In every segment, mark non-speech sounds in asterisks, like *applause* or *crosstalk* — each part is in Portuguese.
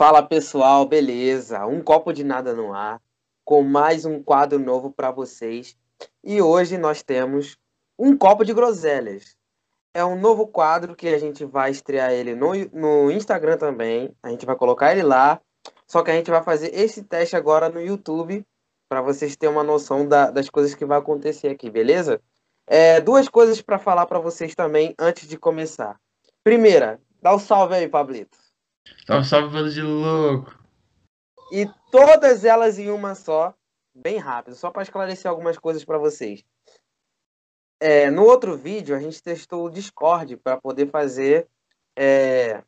Fala pessoal, beleza? Um copo de nada no ar, com mais um quadro novo para vocês. E hoje nós temos um copo de groselhas. É um novo quadro que a gente vai estrear ele no, no Instagram também. A gente vai colocar ele lá. Só que a gente vai fazer esse teste agora no YouTube para vocês terem uma noção da, das coisas que vai acontecer aqui, beleza? É, duas coisas para falar para vocês também antes de começar. Primeira, dá o um salve aí, Pablito. Salve, salve, bando de louco. E todas elas em uma só, bem rápido, só para esclarecer algumas coisas para vocês. É, no outro vídeo, a gente testou o Discord para poder fazer é,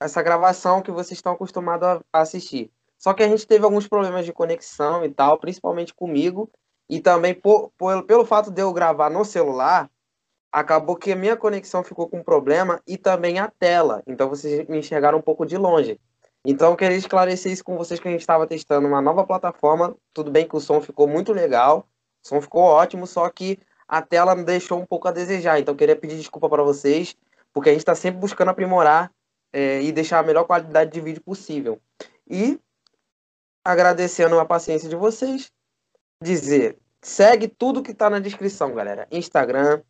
essa gravação que vocês estão acostumados a assistir. Só que a gente teve alguns problemas de conexão e tal, principalmente comigo. E também por, por, pelo fato de eu gravar no celular, acabou que a minha conexão ficou com problema e também a tela. Então vocês me enxergaram um pouco de longe. Então eu queria esclarecer isso com vocês que a gente estava testando uma nova plataforma. Tudo bem que o som ficou muito legal, o som ficou ótimo, só que a tela deixou um pouco a desejar. Então eu queria pedir desculpa para vocês, porque a gente está sempre buscando aprimorar é, e deixar a melhor qualidade de vídeo possível. E agradecendo a paciência de vocês, dizer, segue tudo que está na descrição, galera. Instagram,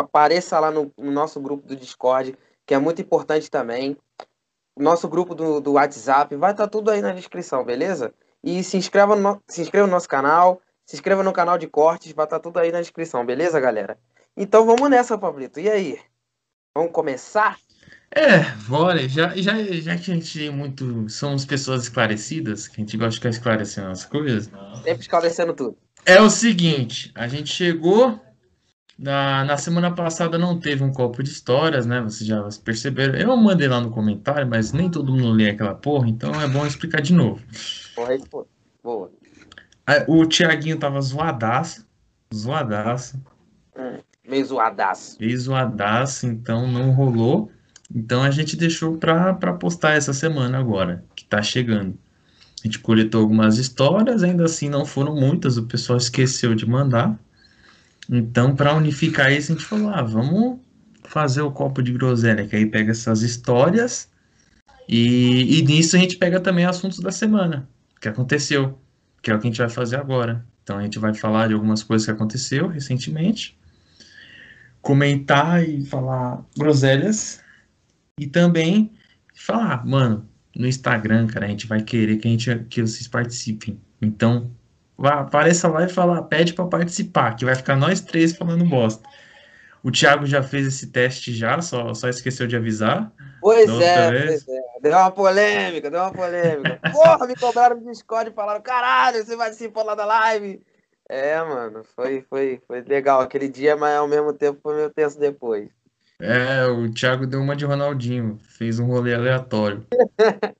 apareça lá no, no, nosso grupo do Discord, que é muito importante também. Nosso grupo do, do WhatsApp, vai estar tá tudo aí na descrição, beleza? E se inscreva, no, se inscreva no nosso canal, se inscreva no canal de cortes, vai estar tá tudo aí na descrição, beleza, galera? Então vamos nessa, Pablito. E aí? Vamos começar? É, bora. Já, já, já que a gente muito. Somos pessoas esclarecidas, que a gente gosta de ficar esclarecendo as coisas. Sempre esclarecendo tudo. É o seguinte: a gente chegou na, na semana passada não teve um copo de histórias, né? Vocês já perceberam. Eu mandei lá no comentário, mas nem todo mundo lê aquela porra, então é bom explicar de novo. Porra, boa. O Tiaguinho tava zoadaço. Zoadaço. Hum, meio zoadaço. Meio zoadaço, então não rolou. Então a gente deixou pra, pra postar essa semana agora, que tá chegando. A gente coletou algumas histórias, ainda assim não foram muitas, o pessoal esqueceu de mandar. Então, para unificar isso, a gente falou: ah, vamos fazer o copo de groselha, que aí pega essas histórias e, e nisso a gente pega também assuntos da semana, que aconteceu, que é o que a gente vai fazer agora. Então, a gente vai falar de algumas coisas que aconteceu recentemente, comentar e falar groselhas e também falar, mano, no Instagram, cara, a gente vai querer que a gente que vocês participem. Então, apareça lá e fala, pede para participar, que vai ficar nós três falando bosta. O Thiago já fez esse teste já, só, só esqueceu de avisar. Pois é, pois é. Deu uma polêmica, deu uma polêmica. *laughs* Porra, me cobraram no Discord e falaram, caralho, você vai participar lá da live. É, mano, foi, foi, foi legal aquele dia, mas ao mesmo tempo foi meio tenso depois. É, o Thiago deu uma de Ronaldinho, fez um rolê aleatório. *laughs*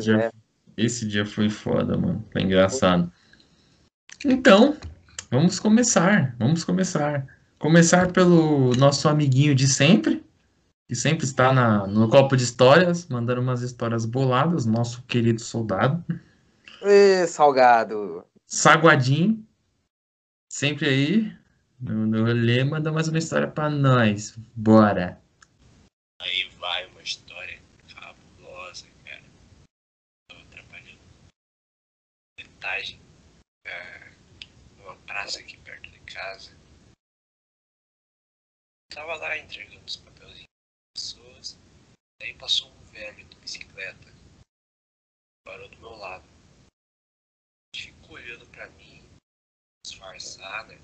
dia, é. Esse dia foi foda, mano. Foi engraçado. Então, vamos começar. Vamos começar. Começar pelo nosso amiguinho de sempre, que sempre está na, no copo de histórias, mandando umas histórias boladas, nosso querido soldado. Ê, salgado. Saguadinho, sempre aí, no, no rolê, manda mais uma história pra nós. Bora. Aí vai uma história fabulosa, cara. Tô trabalhando metade é, praça aqui perto de casa. Tava lá entregando os papelzinhos das pessoas. Aí passou um velho de bicicleta. Parou do meu lado. Ficou olhando pra mim, disfarçada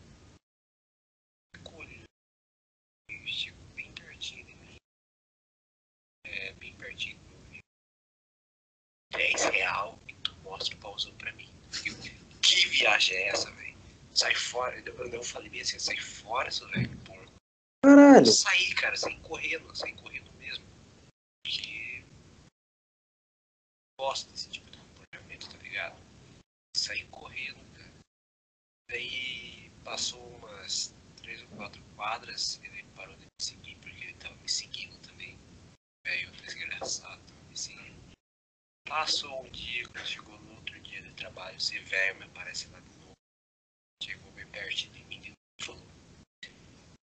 chegou bem pertinho de mim. É, bem pertinho do meu ouvido. 10 real e tu mostra o pauzão pra mim. Que viagem é essa, velho? Sai fora. Eu, falei bem assim, sai fora, seu velho porco. Caralho. Eu saí, cara, saí correndo, saí correndo mesmo. Porque gosto desse tipo de comportamento, tá ligado? Saí correndo, cara. Daí passou umas três ou quatro quadras, ele parou de me seguir porque ele tava me seguindo também. Velho, desgraçado, tava me seguindo. Passou um dia, quando chegou no outro dia de trabalho, esse velho me aparece lá e falou: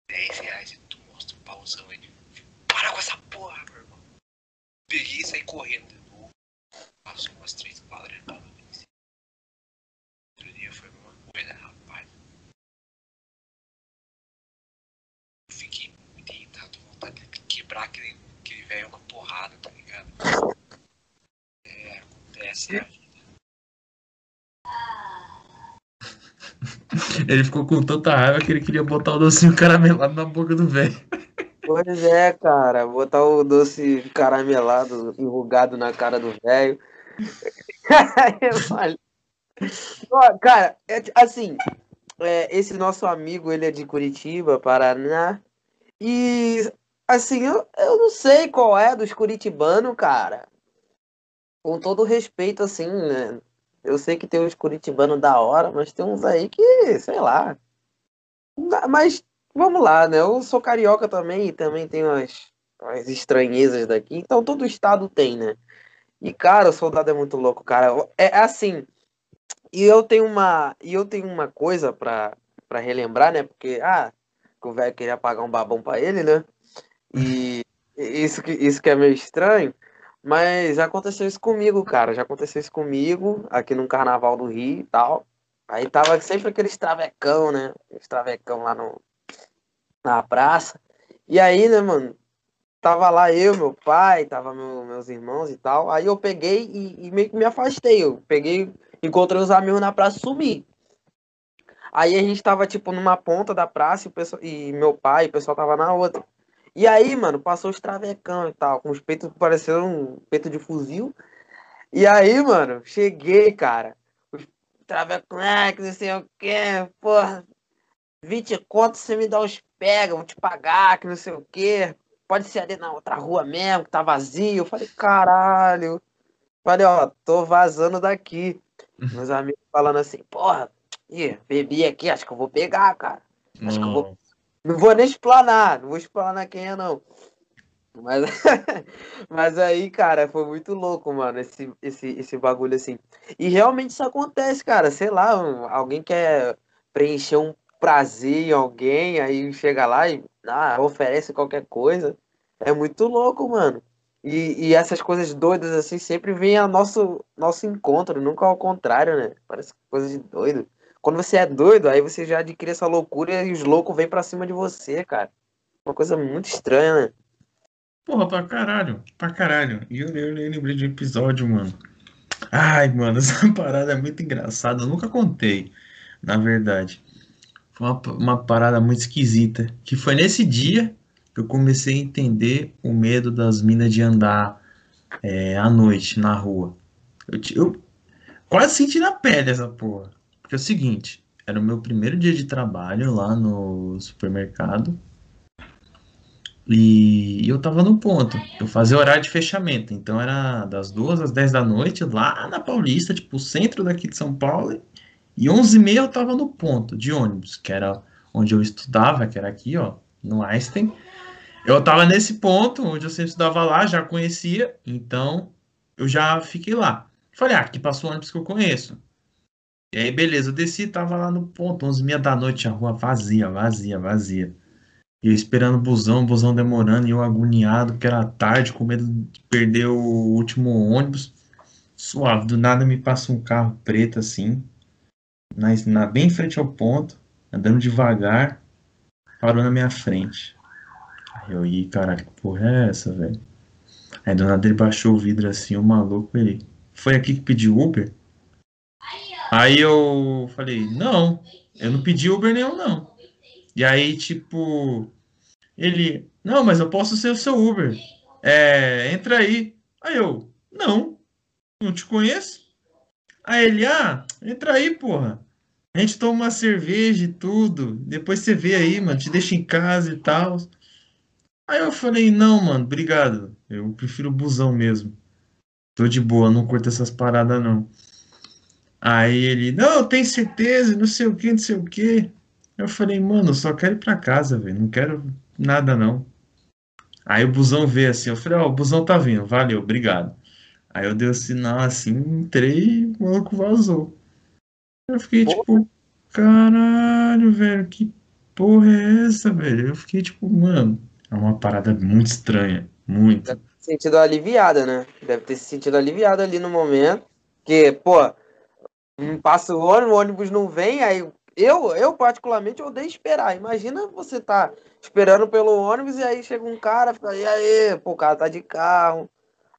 10 reais e tu mostra o pauzão. Ele para com essa porra, meu irmão. Peguei e saí correndo de novo. Passou umas três quadras e seguir. Outro dia foi a mesma coisa, rapaz. Eu fiquei muito irritado, com vontade de quebrar aquele, aquele velho na porrada, tá ligado? É, acontece a Ele ficou com tanta raiva que ele queria botar o docinho caramelado na boca do velho. Pois é, cara. Botar o doce caramelado, enrugado na cara do velho. *laughs* Cara, é, assim, é, esse nosso amigo, ele é de Curitiba, Paraná. E, assim, eu, eu não sei qual é dos curitibanos, cara. Com todo respeito, assim, né? Eu sei que tem uns curitibanos da hora, mas tem uns aí que, sei lá. Mas vamos lá, né? Eu sou carioca também e também tenho as, as estranhezas daqui. Então todo estado tem, né? E, cara, o soldado é muito louco, cara. É é assim. E eu tenho uma, e eu tenho uma coisa pra, pra relembrar, né? Porque, ah, que o velho queria pagar um babão pra ele, né? E isso que, isso que é meio estranho. Mas já aconteceu isso comigo, cara. Já aconteceu isso comigo aqui no Carnaval do Rio e tal. Aí tava sempre aquele travecão, né? Aquele travecão lá no, na praça. E aí, né, mano? Tava lá eu, meu pai, tava meu- meus irmãos e tal. Aí eu peguei e, e meio que me afastei. Eu peguei, encontrei os amigos na praça e sumi. Aí a gente tava, tipo, numa ponta da praça e, pessoal, e meu pai e o pessoal tava na outra. E aí, mano, passou os travecão e tal, com os peitos parecendo um peito de fuzil. E aí, mano, cheguei, cara. Os travecão, ah, que não sei o que, porra. 20 conto você me dá os pega, vou te pagar, que não sei o que. Pode ser ali na outra rua mesmo, que tá vazio. Eu falei, caralho. Falei, ó, tô vazando daqui. *laughs* Meus amigos falando assim, porra, ih, bebi aqui, acho que eu vou pegar, cara. Acho que eu vou- Não vou nem explanar, não vou explanar quem é, não. Mas, *laughs* mas aí, cara, foi muito louco, mano, esse, esse, esse bagulho assim. E realmente isso acontece, cara. Sei lá, alguém quer preencher um prazer em alguém, aí chega lá e ah, oferece qualquer coisa. É muito louco, mano. E, e essas coisas doidas assim sempre vêm ao nosso, nosso encontro, nunca ao contrário, né? Parece coisa de doido. Quando você é doido, aí você já adquire essa loucura e os loucos vêm pra cima de você, cara. Uma coisa muito estranha, né? Porra, pra caralho, pra caralho. E eu, eu, eu lembrei de um episódio, mano. Ai, mano, *laughs* essa parada é muito engraçada. Eu nunca contei, na verdade. Foi uma, uma parada muito esquisita. Que foi nesse dia que eu comecei a entender o medo das minas de andar é, à noite na rua. Eu, eu quase senti na pele essa porra. Porque é o seguinte, era o meu primeiro dia de trabalho lá no supermercado. E eu tava no ponto. Eu fazia horário de fechamento. Então era das duas às 10 da noite, lá na Paulista, tipo, centro daqui de São Paulo. E 11h30 eu tava no ponto de ônibus, que era onde eu estudava, que era aqui, ó, no Einstein. Eu tava nesse ponto, onde eu sempre estudava lá, já conhecia, então eu já fiquei lá. Falei, ah, aqui passou um ônibus que eu conheço. E aí, beleza, eu desci, tava lá no ponto, 11h30 da noite, a rua vazia, vazia, vazia. E eu esperando o busão, o busão demorando, e eu agoniado, porque era tarde, com medo de perder o último ônibus. Suave, do nada me passa um carro preto assim, na, na- bem em frente ao ponto, andando devagar, parou na minha frente. Aí eu, ih, caralho, que porra é essa, velho? Aí do nada ele baixou o vidro assim, o maluco, ele, foi aqui que pediu Uber? Aí eu falei, não, eu não pedi Uber nenhum, não. E aí, tipo, ele, não, mas eu posso ser o seu Uber. É, entra aí. Aí eu, não, não te conheço. Aí ele, ah, entra aí, porra. A gente toma uma cerveja e tudo. Depois você vê aí, mano, te deixa em casa e tal. Aí eu falei, não, mano, obrigado. Eu prefiro busão mesmo. Tô de boa, não curto essas paradas, não. Aí ele, não, tem certeza, não sei o que, não sei o que. Eu falei, mano, eu só quero ir pra casa, velho. Não quero nada, não. Aí o busão veio assim, eu falei, ó, o busão tá vindo, valeu, obrigado. Aí eu dei o sinal assim, entrei e o maluco vazou. Eu fiquei Porra. tipo, caralho, velho, que porra é essa, velho? Eu fiquei tipo, mano, é uma parada muito estranha, muito. sentido aliviada, né? Deve ter se sentido aliviada ali no momento. Que, pô, passa o ônibus, o ônibus não vem, aí eu, eu particularmente odeio esperar. Imagina você tá esperando pelo ônibus e aí chega um cara, fala, e aí, pô, o cara tá de carro.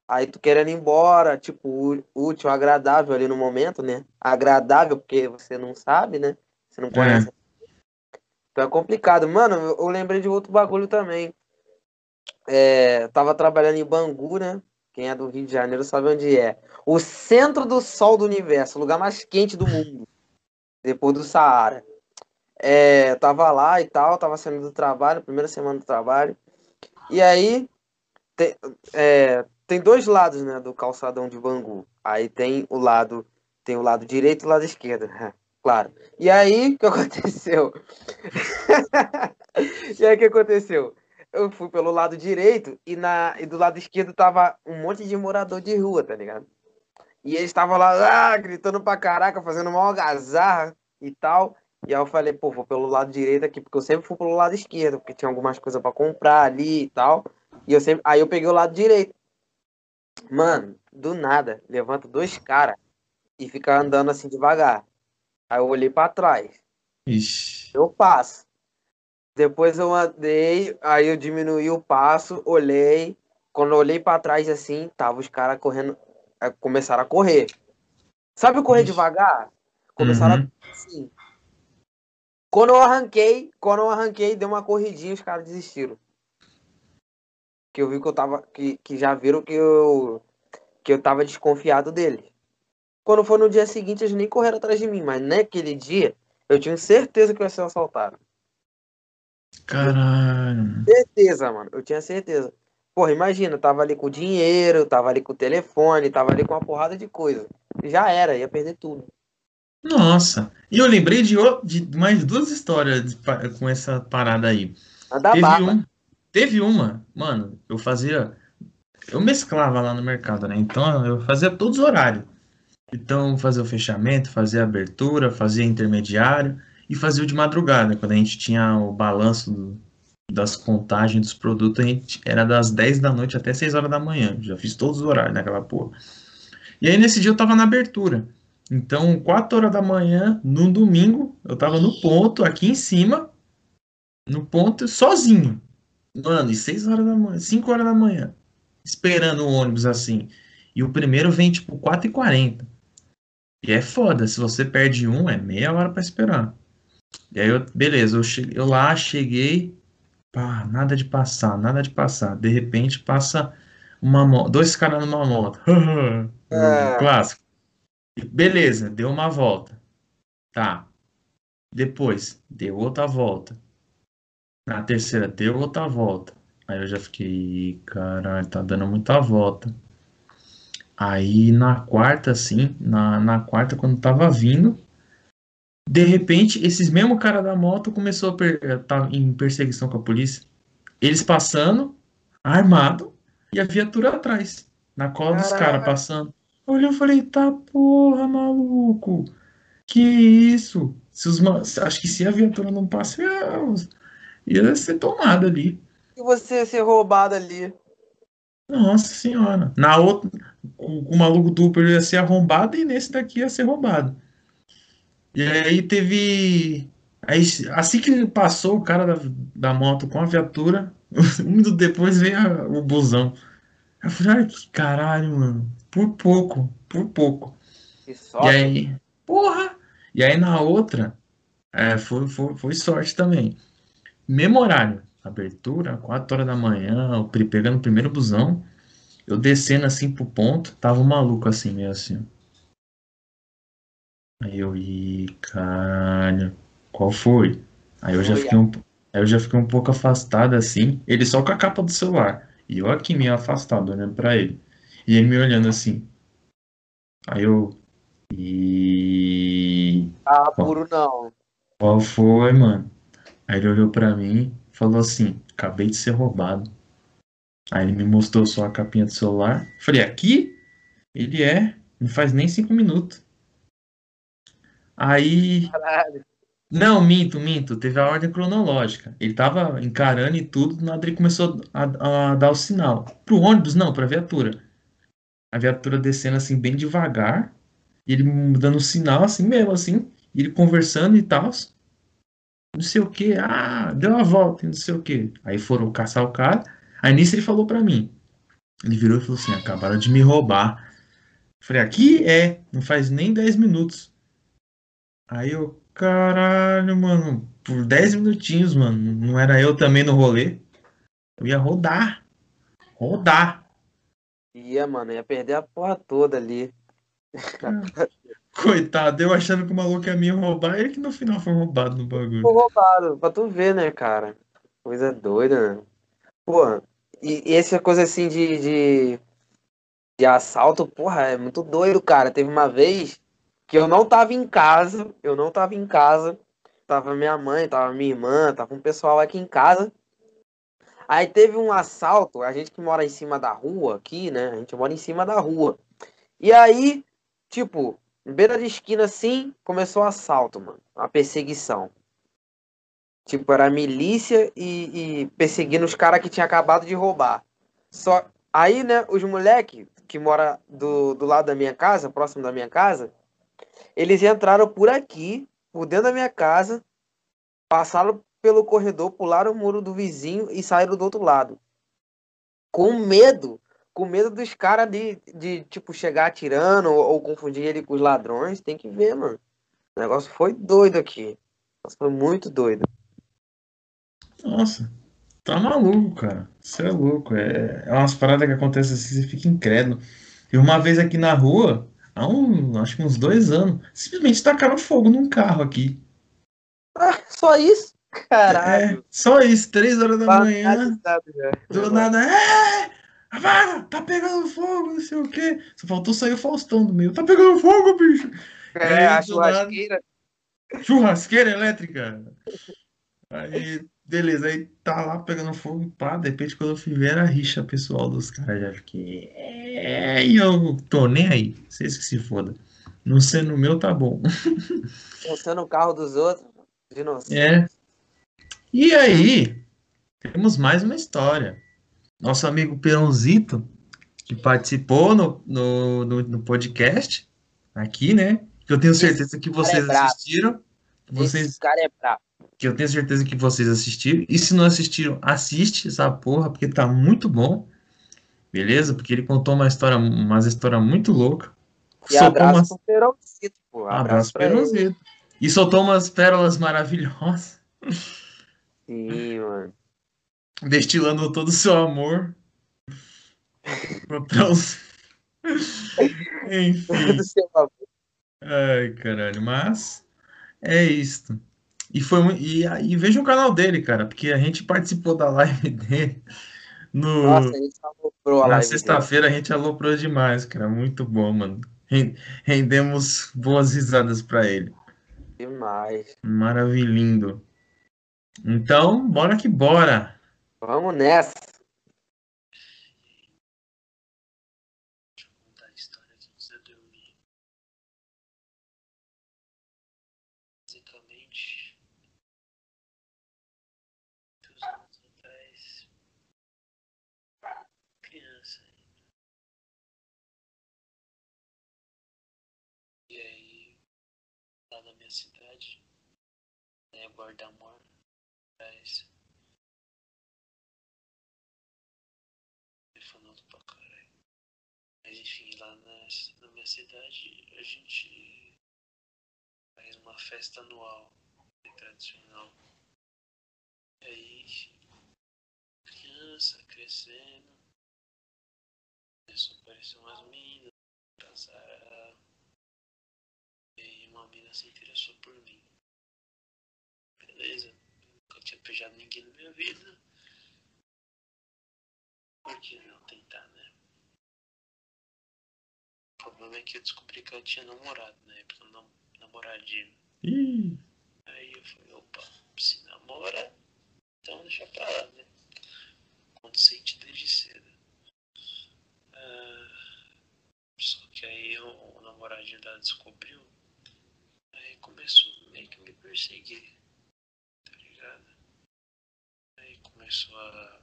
Aí tu querendo ir embora, tipo, útil, agradável ali no momento, né? Agradável porque você não sabe, né? Você não conhece. É. Então é complicado. Mano, eu lembrei de outro bagulho também. É, tava trabalhando em Bangu, né? Quem é do Rio de Janeiro sabe onde é. O centro do sol do universo, o lugar mais quente do mundo. Depois do Saara. É, tava lá e tal, tava saindo do trabalho, primeira semana do trabalho. E aí, tem, é, tem dois lados, né, do calçadão de Bangu. Aí tem o lado, tem o lado direito e o lado esquerdo, claro. E aí, o que *laughs* aconteceu? *laughs* e aí, o que aconteceu? Eu fui pelo lado direito e, na, e do lado esquerdo tava um monte de morador de rua, tá ligado? E eles estavam lá, ah, gritando pra caraca, fazendo uma algazarra e tal. E aí eu falei, pô, vou pelo lado direito aqui, porque eu sempre fui pelo lado esquerdo, porque tinha algumas coisas para comprar ali e tal. E eu sempre. Aí eu peguei o lado direito. Mano, do nada, levanta dois caras e fica andando assim devagar. Aí eu olhei para trás. Ixi. Eu passo. Depois eu andei, aí eu diminuí o passo, olhei. Quando eu olhei para trás assim, tava os caras correndo, é, começaram a correr. Sabe correr devagar? Começaram uhum. a assim. Quando eu arranquei, quando eu arranquei, deu uma corridinha, os caras desistiram que eu vi que eu tava. Que, que já viram que eu. Que eu tava desconfiado deles. Quando foi no dia seguinte, eles nem correram atrás de mim, mas naquele dia eu tinha certeza que eu ia ser assaltado. Caralho. Certeza, mano. Eu tinha certeza. Porra, imagina, eu tava ali com dinheiro, tava ali com o telefone, tava ali com uma porrada de coisa. Já era, ia perder tudo. Nossa. E eu lembrei de, de mais duas histórias de, com essa parada aí. A da Teve um, Teve uma, mano, eu fazia. Eu mesclava lá no mercado, né? Então eu fazia todos os horários. Então fazia o fechamento, fazia a abertura, fazia intermediário e fazia de madrugada, quando a gente tinha o balanço do, das contagens dos produtos, a gente era das 10 da noite até 6 horas da manhã. Já fiz todos os horários naquela porra. E aí nesse dia eu tava na abertura. Então, 4 horas da manhã, no domingo, eu tava no ponto, aqui em cima, no ponto, sozinho. Mano, e 6 horas da manhã, 5 horas da manhã, esperando o ônibus assim. E o primeiro vem tipo 4 e 40 E é foda, se você perde um, é meia hora para esperar. E aí eu, beleza, eu, cheguei, eu lá cheguei, pá, nada de passar, nada de passar. De repente passa uma moto, dois caras numa moto. *laughs* é. Clássico. Beleza, deu uma volta. Tá. Depois, deu outra volta. Na terceira deu outra volta. Aí eu já fiquei, caralho, tá dando muita volta. Aí na quarta, assim, na, na quarta, quando tava vindo, de repente, esses mesmo cara da moto começou a per tá em perseguição com a polícia. Eles passando, armado, e a viatura atrás, na cola dos caras passando. Olha, eu falei, tá porra, maluco. Que isso? Se os, acho que se a viatura não passa, ia ser tomada ali. E você ia ser roubado ali. Nossa senhora. Na outra, o, o maluco duplo ia ser arrombado e nesse daqui ia ser roubado. E aí teve. Aí, assim que passou o cara da, da moto com a viatura, *laughs* um minuto depois veio a, o busão. Eu falei, ai que caralho, mano. Por pouco, por pouco. Que sorte. E aí, porra! E aí na outra, é, foi, foi, foi sorte também mesmo horário, abertura, 4 horas da manhã, pegando o primeiro busão, eu descendo assim pro ponto, tava um maluco assim, meio assim. Aí eu, ih, caralho, qual foi? Aí eu já fiquei um, aí eu já fiquei um pouco afastado assim, ele só com a capa do celular, e eu aqui meio afastado, olhando pra ele. E ele me olhando assim. Aí eu, e... Ah, puro não. Qual foi, mano? Aí ele olhou para mim e falou assim: Acabei de ser roubado. Aí ele me mostrou só a capinha do celular. Falei: Aqui? Ele é. Não faz nem cinco minutos. Aí. Caralho. Não, minto, minto. Teve a ordem cronológica. Ele tava encarando e tudo, do nada ele começou a, a dar o sinal. Pro ônibus, não, pra viatura. A viatura descendo assim, bem devagar. E ele dando o sinal assim mesmo, assim. E ele conversando e tal. Não sei o que. Ah, deu uma volta, não sei o que. Aí foram caçar o cara. Aí nisso ele falou pra mim. Ele virou e falou assim: acabaram de me roubar. Falei, aqui é, não faz nem 10 minutos. Aí eu, caralho, mano, por 10 minutinhos, mano, não era eu também no rolê. Eu ia rodar. Rodar. Ia, mano, ia perder a porra toda ali. *laughs* Coitado, eu achando que o maluco ia me roubar, ele que no final foi roubado no bagulho. Foi roubado, pra tu ver, né, cara? Coisa doida, né? Pô, e, e essa coisa assim de, de, de assalto, porra, é muito doido, cara. Teve uma vez que eu não tava em casa, eu não tava em casa, tava minha mãe, tava minha irmã, tava um pessoal aqui em casa. Aí teve um assalto, a gente que mora em cima da rua aqui, né? A gente mora em cima da rua. E aí, tipo, beira de esquina assim, começou o assalto, mano. A perseguição. Tipo, era milícia e, e perseguindo os caras que tinha acabado de roubar. Só aí, né, os moleque que mora do, do lado da minha casa, próximo da minha casa, eles entraram por aqui, por dentro da minha casa, passaram pelo corredor, pularam o muro do vizinho e saíram do outro lado. Com medo, com medo dos caras de, de, tipo, chegar atirando ou, ou, confundir ele com os ladrões. Tem que ver, mano. O negócio foi doido aqui. foi muito doido. Nossa, tá maluco, cara. Você é louco. É, é umas paradas que acontecem assim, você fica incrédulo. E uma vez aqui na rua, há um, acho que uns dois anos, simplesmente tacaram fogo num carro aqui. Ah, só isso? Caralho. É, só isso, três horas da manhã. Do nada, é! Apaga, tá pegando fogo, não sei o quê. Só faltou sair o Faustão do meio. Tá pegando fogo, bicho. É, aí, a churrasqueira. Nada, churrasqueira elétrica. Aí, beleza, aí tá lá pegando fogo, pá, de repente quando eu fui ver a rixa pessoal dos caras, já fiquei. É, e eu tô nem aí, vocês que se foda. Não sendo o meu, tá bom. *laughs* Sendo o carro dos outros, de noção. É. E aí, temos mais uma história. Nosso amigo Peronzito, que participou no, no, no, no podcast, aqui, né? Que eu tenho certeza que vocês é assistiram. Vocês... Esse cara é brabo que eu tenho certeza que vocês assistiram. E se não assistiram, assiste essa porra, porque tá muito bom. Beleza? Porque ele contou uma história, uma história muito louca. E soltou abraço umas... Perozito, pô. Abraço, abraço E soltou umas pérolas maravilhosas. Sim, mano. Destilando todo o seu amor. os... *laughs* Enfim. Ai, caralho. Mas é isto. E, foi, e, e veja o canal dele, cara, porque a gente participou da live *laughs* dele. No, Nossa, a gente aloprou a na sexta-feira a gente aloprou demais, cara. Muito bom, mano. Rendemos boas risadas para ele. Demais. Maravilhindo. Então, bora que bora. Vamos nessa. Bordamor traz telefonando pra caralho. Mas enfim, lá na, na minha cidade a gente faz uma festa anual tradicional. E aí, criança crescendo, começou a aparecer umas minas, casar. Uma mina se interessou por mim beleza. Nunca tinha beijado ninguém na minha vida. Por que não tentar, né? O problema é que eu descobri que eu tinha namorado na época, não, namoradinho. Ih. Aí eu falei, opa, se namora, então deixa pra lá, né? Consciente desde cedo. Ah, só que aí o, o namoradinho dela descobriu começou meio que me perseguir, tá ligado? Aí começou a,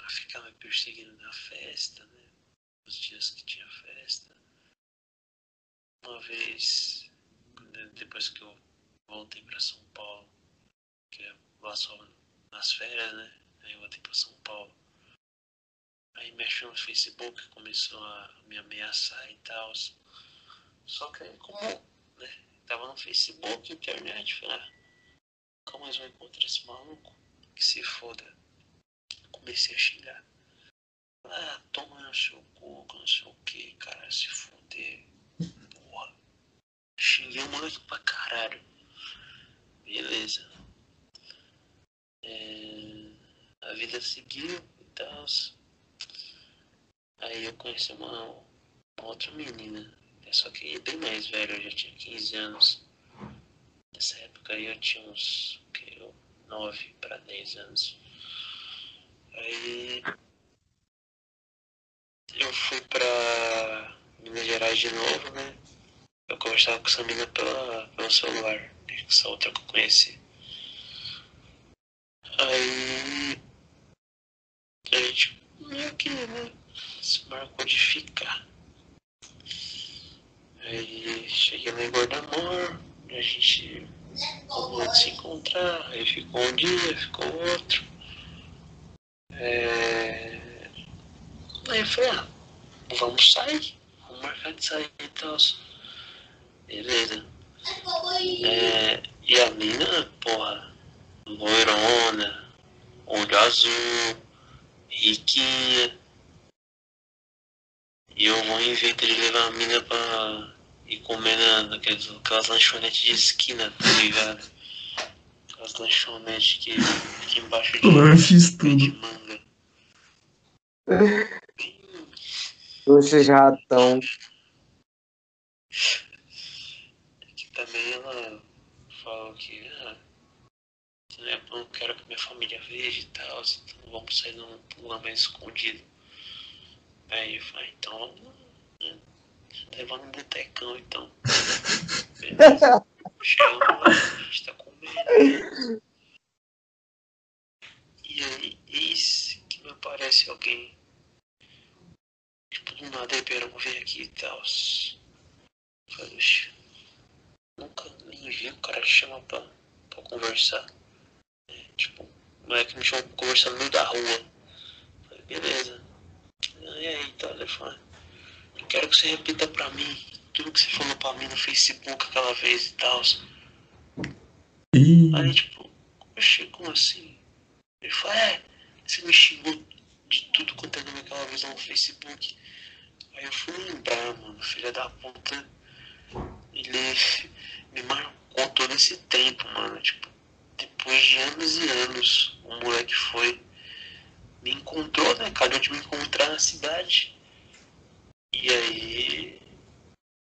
a ficar me perseguindo na festa, né? Os dias que tinha festa. Uma vez, né, depois que eu voltei pra São Paulo, que é lá só nas férias, né? Aí eu voltei pra São Paulo. Aí mexeu no Facebook, começou a me ameaçar e tal. Só que aí como, né? Tava no Facebook, internet, falei, ah, como mais vou encontrar esse maluco? Que se foda. Comecei a xingar. Ah, toma no seu cu, não sei o que, cara, se foder. Porra. Xinguei o moleque pra caralho. Beleza. É, a vida seguiu e tal. Aí eu conheci uma, uma outra menina. Só que bem mais velha, eu já tinha 15 anos. Nessa época aí eu tinha uns que, 9 para 10 anos. Aí eu fui pra Minas Gerais de novo, né? Eu conversava com essa menina pela, pelo celular, né? essa outra que eu conheci. Aí a gente meio que, né? Se marcou de ficar. Aí cheguei lá em Guardamor, a gente arrumou de se encontrar, aí ficou um dia, ficou outro. É... Aí eu falei, ah, vamos sair, vamos marcar de sair e tal. Beleza. É... E a mina, porra, loirona, olho azul, riquinha. E eu vou em vez de levar a mina pra ir comer na, naquelas, aquelas lanchonetes de esquina, tá ligado? Aquelas lanchonetes que fica embaixo de, Lanches de tudo. manga. Lanches ratão. que também ela falou que ah, né, não quero que minha família veja e tal, então vamos sair num lugar mais escondido. Aí eu falei, então vamos né, levar no botecão então. *laughs* Beleza. Lá, a gente tá comendo. E aí, eis que me aparece alguém. Tipo, do nada, vou vir aqui e tal. Falei, "Oxe, nunca nem vi o cara chama pra, pra conversar. É, tipo, o moleque me chamou pra conversar no meio da rua. Falei, beleza. E aí, telefone? Quero que você repita pra mim tudo que você falou pra mim no Facebook aquela vez e tal. Ih, Aí, tipo, oxe, como assim? Ele falou, é, você me xingou de tudo quanto é nome aquela vez no Facebook. Aí eu fui lembrar, mano, filha da puta. Ele *laughs* me marcou todo esse tempo, mano. Tipo, depois de anos e anos, o moleque foi. Me encontrou, né? Calhou de me encontrar na cidade. E aí,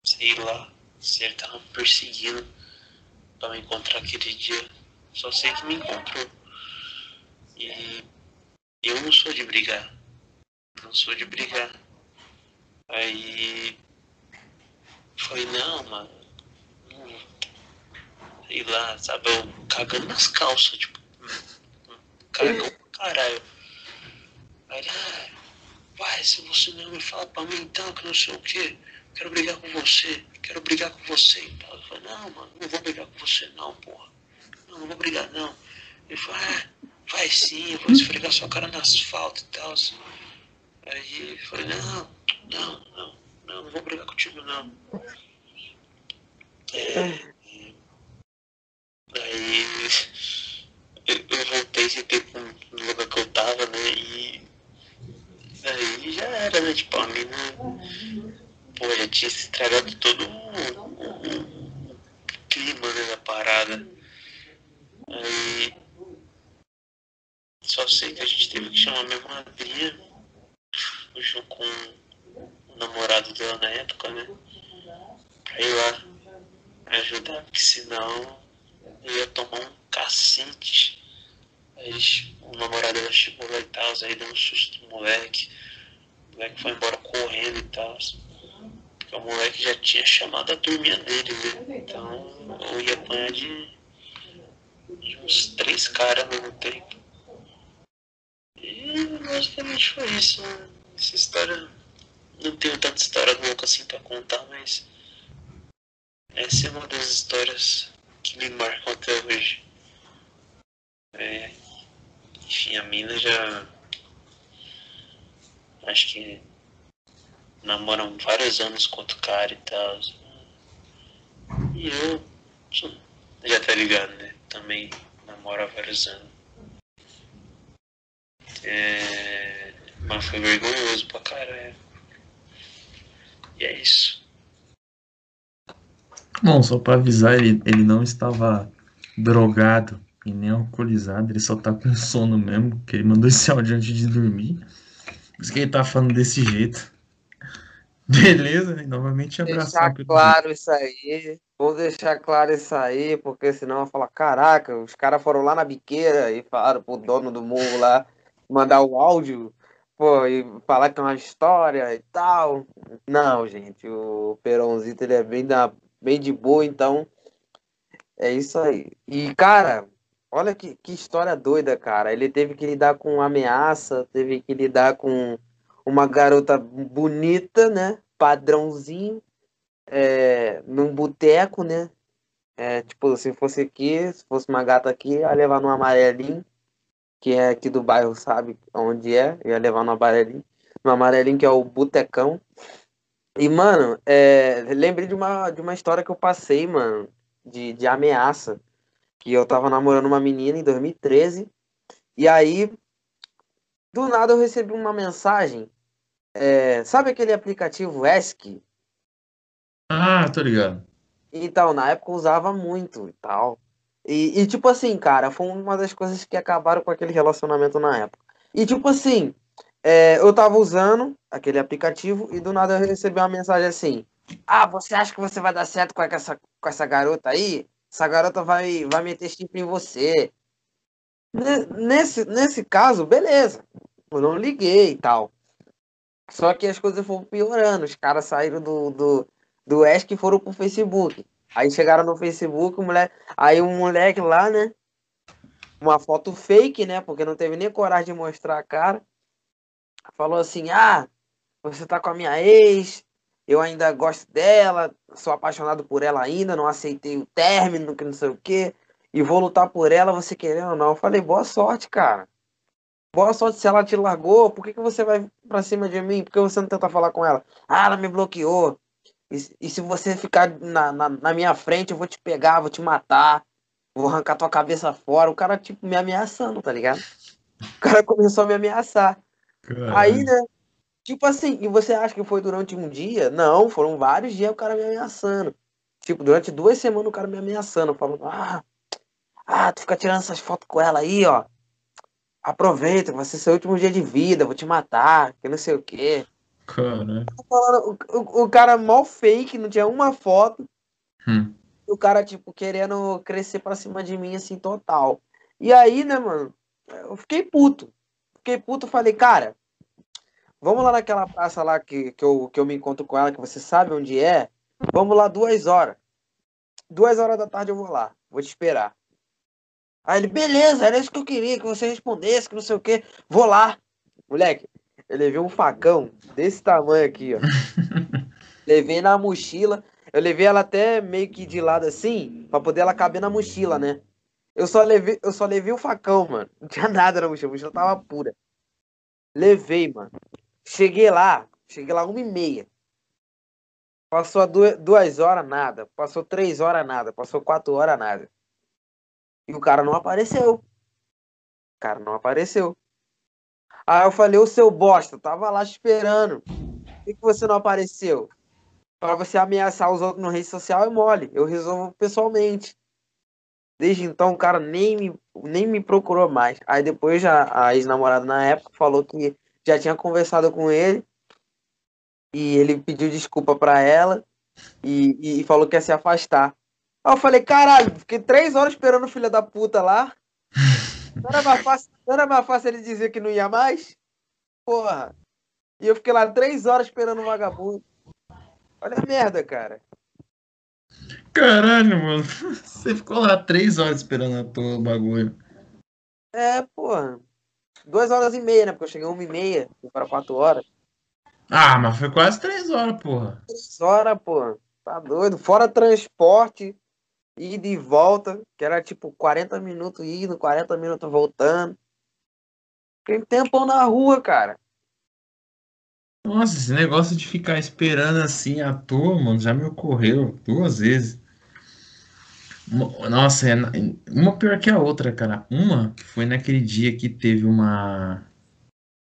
sei lá, se ele tava me perseguindo pra me encontrar aquele dia. Só sei que me encontrou. E eu não sou de brigar. Não sou de brigar. Aí falei, não, mano. Sei lá, sabe, eu cagando nas calças, tipo. Cagão pra caralho. Aí ah, vai, se você não me fala pra mim então, que não sei o que, quero brigar com você, quero brigar com você e tal. Eu falei, não, mano, não vou brigar com você não, porra. Não, não vou brigar não. Ele falou, ah, vai sim, eu vou esfregar sua cara no asfalto e tal. Aí eu falei, não, não, não, não, não vou brigar contigo não. É, Aí eu, eu voltei, sentei no lugar que eu tava, né? E aí já era, né? Tipo, a mina, pô, já tinha se estragado todo o, o- o clima né, da parada. Aí só sei que a gente teve que chamar minha madrinha, junto com o namorado dela na época, né? Pra ir lá ajudar, porque senão eu ia tomar um cacete. Aí o namorado dela chegou lá e tal, aí deu um susto no moleque. O moleque foi embora correndo e tal. Porque o moleque já tinha chamado a turminha dele, né? Então eu ia apanhar de, de uns três caras ao mesmo tempo. E basicamente foi isso. Né? Essa história. Não tenho tanta história louca assim pra contar, mas. Essa é uma das histórias que me marcam até hoje. É, enfim, a mina já. Acho que namoram vários anos com outro cara e tal. E eu já tá ligado, né? Também namoro há vários anos. É... Mas foi vergonhoso pra caralho. E é isso. Bom, só pra avisar, ele, ele não estava drogado e nem alcoolizado, ele só tá com sono mesmo, que ele mandou esse áudio antes de dormir. Por isso que ele tá falando desse jeito. *laughs* Beleza, e novamente abraçar. Deixar claro isso aí. Vou deixar claro isso aí, porque senão eu falar, caraca, os caras foram lá na biqueira e falaram pro dono do morro lá mandar o áudio, pô, e falar que é uma história e tal. Não, gente, o Peronzito ele é bem, da, bem de boa, então é isso aí. E, cara, olha que, que história doida, cara. Ele teve que lidar com ameaça, teve que lidar com uma garota bonita, né? Padrãozinho, é, num boteco, né? É, tipo, se fosse aqui, se fosse uma gata aqui, ia levar no amarelinho, que é aqui do bairro, sabe onde é? Ia levar no amarelinho. No amarelinho, que é o botecão. E, mano, é, lembrei de uma, de uma história que eu passei, mano, de, de ameaça. Que eu tava namorando uma menina em 2013. E aí, do nada eu recebi uma mensagem é, sabe aquele aplicativo ESC? Ah, tô ligado. Então, na época eu usava muito e tal. E, e, tipo assim, cara, foi uma das coisas que acabaram com aquele relacionamento na época. E tipo assim, é, eu tava usando aquele aplicativo e do nada eu recebi uma mensagem assim: Ah, você acha que você vai dar certo com essa, com essa garota aí? Essa garota vai, vai meter chifre em você. Nesse, nesse caso, beleza. Eu não liguei e tal. Só que as coisas foram piorando. Os caras saíram do, do, do ESC e foram pro Facebook. Aí chegaram no Facebook, moleque, aí um moleque lá, né? Uma foto fake, né? Porque não teve nem coragem de mostrar a cara. Falou assim: Ah, você tá com a minha ex, eu ainda gosto dela, sou apaixonado por ela ainda, não aceitei o término, que não sei o quê, e vou lutar por ela, você querendo ou não. Eu falei, boa sorte, cara. Boa sorte se ela te largou. Por que, que você vai pra cima de mim? Por que você não tenta falar com ela? Ah, ela me bloqueou. E, e se você ficar na, na, na, minha frente, eu vou te pegar, vou te matar. Vou arrancar tua cabeça fora. O cara, tipo, me ameaçando, tá ligado? O cara *laughs* começou a me ameaçar. Caramba. Aí, né? Tipo assim, e você acha que foi durante um dia? Não, foram vários dias o cara me ameaçando. Tipo, durante duas semanas o cara me ameaçando, falando, ah, ah, tu fica tirando essas fotos com ela aí, ó aproveita, vai ser seu último dia de vida, vou te matar, que não sei o quê. Cara. O, o, o cara mal fake, não tinha uma foto. Hum. O cara, tipo, querendo crescer pra cima de mim, assim, total. E aí, né, mano, eu fiquei puto. Fiquei puto, falei, cara, vamos lá naquela praça lá que, que, eu, que eu me encontro com ela, que você sabe onde é. Vamos lá duas horas. Duas horas da tarde eu vou lá, vou te esperar. Aí ele, beleza, era isso que eu queria, que você respondesse, que não sei o que. Vou lá. Moleque, eu levei um facão desse tamanho aqui, ó. *laughs* levei na mochila. Eu levei ela até meio que de lado assim, pra poder ela caber na mochila, né? Eu só levei, eu só levei o facão, mano. Não tinha nada na mochila, a mochila tava pura. Levei, mano. Cheguei lá, cheguei lá uma e meia. Passou duas, horas, nada. Passou três horas, nada. Passou quatro horas, nada. E o cara não apareceu. O cara não apareceu. Aí eu falei, o seu bosta, tava lá esperando. Por que, que você não apareceu? Para você ameaçar os outros no rede social é mole. Eu resolvo pessoalmente. Desde então o cara nem me, nem me procurou mais. Aí depois já, a ex-namorada na época falou que já tinha conversado com ele. E ele pediu desculpa para ela. E, e falou que ia se afastar. Aí eu falei, caralho, fiquei três horas esperando o filho da puta lá. *laughs* Não era mais fácil, não era mais fácil ele dizer que não ia mais? Porra. E eu fiquei lá três horas esperando o vagabundo. Olha a merda, cara. Caralho, mano. *laughs* Você ficou lá três horas esperando a tua bagulho. É, porra. Duas horas e meia, né? Porque eu cheguei uma e meia, fui para quatro horas. Ah, mas foi quase três horas, porra. Três horas, porra. Tá doido. Fora transporte, ida e volta, que era tipo 40 minutos indo, 40 minutos voltando. Tem tempão na rua, cara. Nossa, esse negócio de ficar esperando assim à toa, mano, já me ocorreu duas vezes. Nossa, é uma pior que a outra, cara. Uma foi naquele dia que teve uma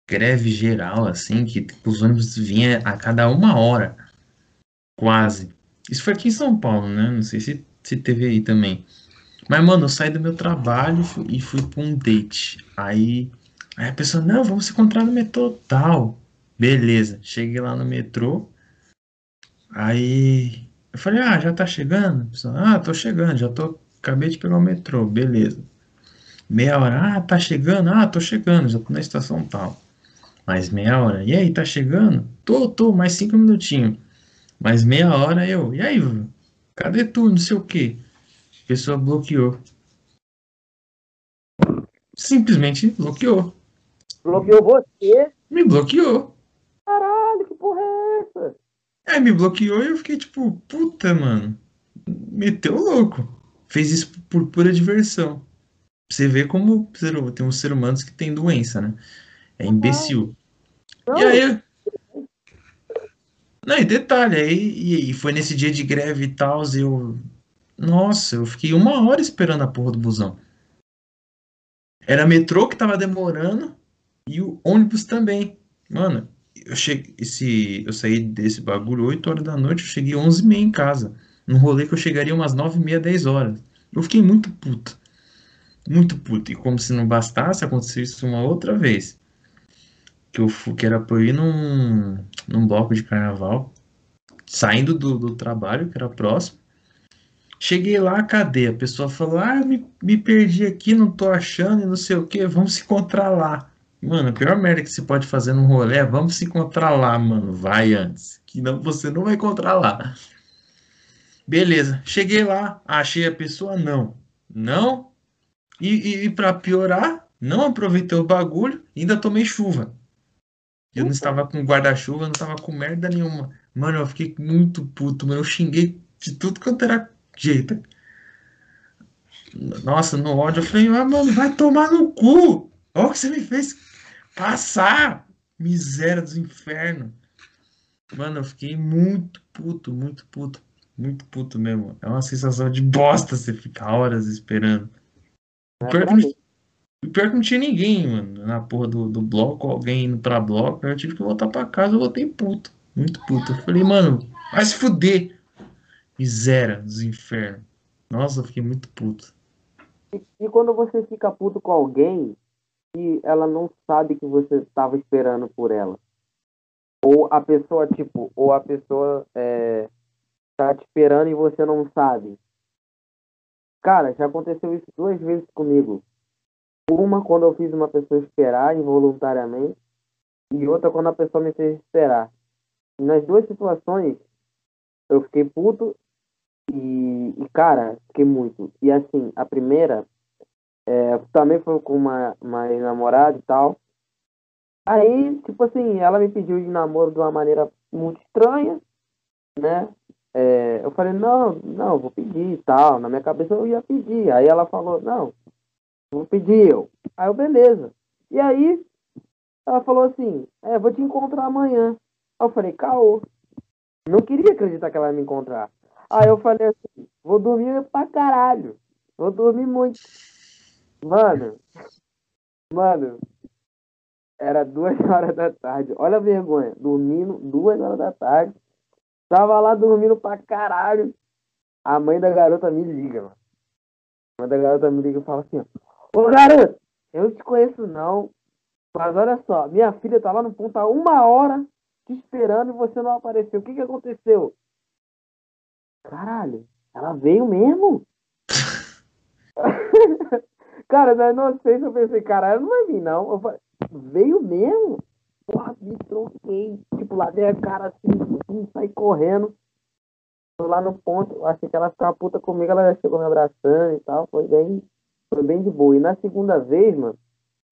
greve geral, assim, que tipo, os ônibus vinham a cada uma hora, quase. Isso foi aqui em São Paulo, né? Não sei se, se teve aí também. Mas, mano, eu saí do meu trabalho e fui, e fui pra um date. Aí, aí a pessoa, não, vamos se encontrar no metrô tal. Beleza, cheguei lá no metrô. Aí eu falei, ah, já tá chegando? Ah, tô chegando, já tô. Acabei de pegar o metrô, beleza. Meia hora, ah, tá chegando? Ah, tô chegando, já tô na estação tal. Mais meia hora, e aí, tá chegando? Tô, tô, mais cinco minutinhos. Mais meia hora eu, e aí, cadê tu? Não sei o quê. A pessoa bloqueou. Simplesmente bloqueou. Bloqueou você? Me bloqueou. É, me bloqueou e eu fiquei tipo, puta, mano. Meteu louco. Fez isso por pura diversão. Você vê como tem uns seres humanos que tem doença, né? É imbecil. Não, E aí. Não, e detalhe, aí e foi nesse dia de greve e tal, eu. Nossa, eu fiquei uma hora esperando a porra do busão. Era metrô que tava demorando e o ônibus também. Mano, eu cheguei, esse, eu saí desse bagulho 8 horas da noite, eu cheguei 11 e meia em casa. Num rolê que eu chegaria umas 9 e meia, 10 horas. Eu fiquei muito puto. Muito puto. E como se não bastasse, aconteceu isso uma outra vez. Que eu fui, que era pra eu ir num, num bloco de carnaval. Saindo do, do trabalho, que era próximo. Cheguei lá, cadê? A pessoa falou: Ah, me, me perdi aqui, não tô achando e não sei o que, vamos se encontrar lá. Mano, a pior merda que você pode fazer num rolê é vamos se encontrar lá, mano. Vai antes. Que não, você não vai encontrar lá. Beleza. Cheguei lá, achei a pessoa, não. Não. E, e, e pra piorar, não aproveitei o bagulho, ainda tomei chuva. Eu não estava com guarda-chuva, não estava com merda nenhuma. Mano, eu fiquei muito puto, mano. Eu xinguei de tudo quanto era jeito. Nossa, no ódio eu falei, ah, mano, vai tomar no cu! Olha o que você me fez passar! Miséria dos infernos. Mano, eu fiquei muito puto, muito puto. Muito puto mesmo. É uma sensação de bosta você ficar horas esperando. O pior, que não, pior que não tinha ninguém, mano, na porra do, do bloco, alguém indo pra bloco. Eu tive que voltar pra casa, eu voltei puto. Muito puto. Eu falei, mano, vai se fuder. Miséria dos infernos. Nossa, eu fiquei muito puto. E, e quando você fica puto com alguém e ela não sabe que você estava esperando por ela? Ou a pessoa, tipo, ou a pessoa é, tá te esperando e você não sabe. Cara, já aconteceu isso duas vezes comigo. Uma quando eu fiz uma pessoa esperar involuntariamente e outra quando a pessoa me fez esperar. Nas duas situações, eu fiquei puto e, e, cara, fiquei muito. E assim, a primeira é, também foi com uma, uma namorada e tal. Aí, tipo assim, ela me pediu de namoro de uma maneira muito estranha, né? É, eu falei, não, não, vou pedir e tal. Na minha cabeça eu ia pedir. Aí ela falou, não, vou pedir eu. Aí eu, beleza. E aí, ela falou assim, é, vou te encontrar amanhã. Aí eu falei, caô. Não queria acreditar que ela ia me encontrar. Aí eu falei assim, vou dormir pra caralho. Vou dormir muito. Mano, mano, era duas *laughs* horas da tarde. Olha a vergonha. Dormindo duas horas da tarde. Tava lá dormindo pra caralho. A mãe da garota me liga, mano. A mãe da garota me liga e fala assim, ó. Ô garoto, eu te conheço não. Mas olha só, minha filha tá lá no ponto há uma hora te esperando e você não apareceu. O que que aconteceu? Caralho, ela veio mesmo? *laughs* cara, na inocência eu pensei, caralho, não vai vir não. Eu falei, veio mesmo? Porra, me troquei. Tipo, lá a cara assim, assim, saí correndo. Lá no ponto, achei que ela ficava puta comigo, ela chegou me abraçando e tal, foi bem, foi bem de boa. E na segunda vez, mano,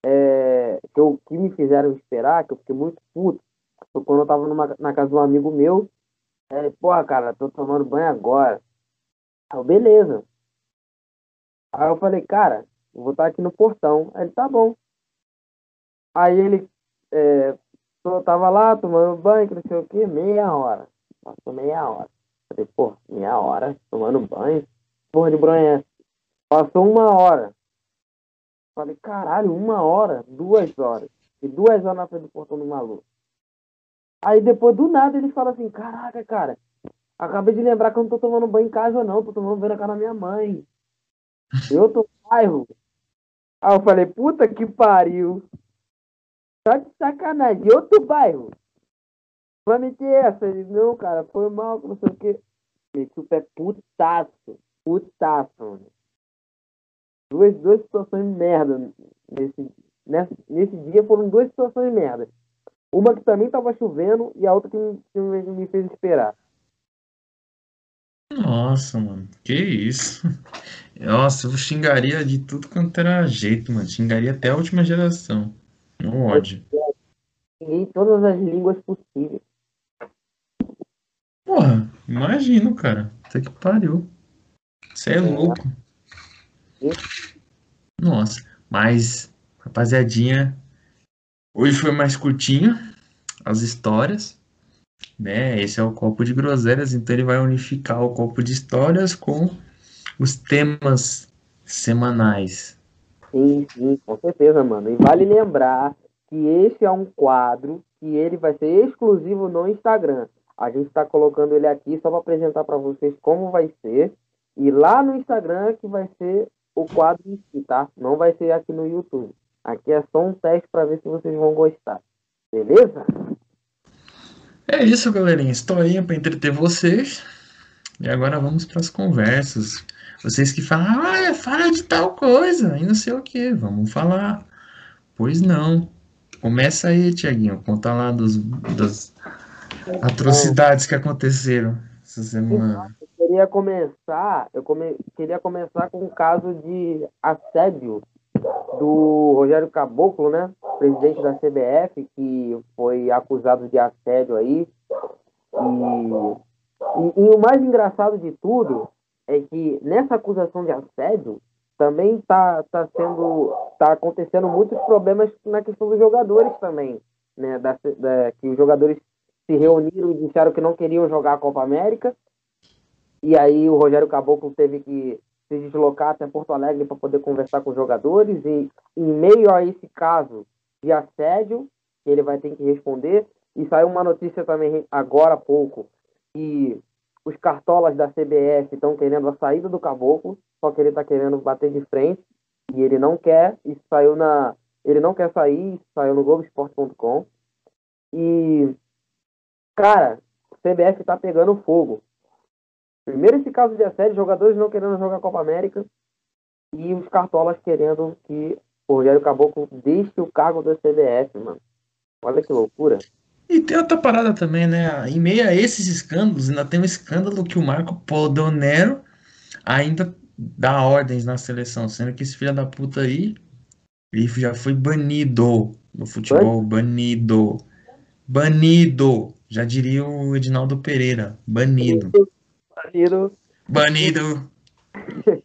é, que, eu, que me fizeram esperar, que eu fiquei muito puto, foi quando eu tava numa, na casa de um amigo meu, é, porra, cara, tô tomando banho agora. Eu, beleza. Aí eu falei, cara, vou estar aqui no portão. Aí ele, tá bom. Aí ele, é, eu tava lá tomando banho, não sei o que, meia hora. Passou meia hora. Falei, pô, meia hora tomando banho. Porra de bronha. Passou uma hora. Falei, caralho, uma hora, duas horas. E duas horas na frente do portão do maluco. Aí depois do nada ele fala assim, caraca, cara, acabei de lembrar que eu não tô tomando banho em casa não, tô tomando banho na casa da minha mãe. Eu tô bairro. Aí eu falei, puta que pariu. Tá de sacanagem. Outro bairro. Vai meter essa? Ele, não, cara, foi mal, não sei o quê. Meti o pé putaço. Putaço, mano. Duas, duas situações de merda. Nesse, nesse, nesse dia foram duas situações de merda. Uma que também tava chovendo e a outra que me, que me fez esperar. Nossa, mano, que isso? Nossa, eu xingaria de tudo quanto era jeito, mano. Xingaria até a última geração. No ódio. Xinguei todas as línguas possíveis. Porra, imagino, cara. Até que pariu. Você é louco. Nossa, mas, rapaziadinha, hoje foi mais curtinho as histórias, né? Esse é o copo de groselhas, então ele vai unificar o copo de histórias com os temas semanais. Sim, sim, com certeza, mano. E vale lembrar que esse é um quadro que ele vai ser exclusivo no Instagram. A gente está colocando ele aqui só para apresentar para vocês como vai ser. E lá no Instagram que vai ser o quadro em si, tá? Não vai ser aqui no YouTube. Aqui é só um teste para ver se vocês vão gostar. Beleza? É isso, galerinha. Historinha para entreter vocês. E agora vamos para as conversas. Vocês que falam, ah, fala de tal coisa e não sei o que, vamos falar. Pois não. Começa aí, Tiaguinho. Conta lá dos, das atrocidades que aconteceram essa semana. Eu queria começar, eu come, queria começar com o caso de assédio do Rogério Caboclo, né? Presidente da CBF, que foi acusado de assédio aí. E, e, e o mais engraçado de tudo é que nessa acusação de assédio também está tá sendo tá acontecendo muitos problemas na questão dos jogadores também, né? Da, da, que os jogadores se reuniram e disseram que não queriam jogar a Copa América. E aí o Rogério Caboclo teve que se deslocar até Porto Alegre para poder conversar com os jogadores e em meio a esse caso de assédio, que ele vai ter que responder, e saiu uma notícia também agora há pouco que os cartolas da CBF estão querendo a saída do Caboclo, só que ele está querendo bater de frente e ele não quer, isso saiu na ele não quer sair, isso saiu no Globoesporte.com. E cara, o CBF está pegando fogo. Primeiro esse caso de assédio, jogadores não querendo jogar Copa América e os cartolas querendo que o Rogério Caboclo deixe o cargo da CBF, mano. Olha que loucura. E tem outra parada também, né? Em meio a esses escândalos, ainda tem um escândalo que o Marco Podonero ainda dá ordens na seleção, sendo que esse filho da puta aí ele já foi banido no futebol, banido. Banido. Já diria o Edinaldo Pereira, banido. Banido. Banido. *laughs*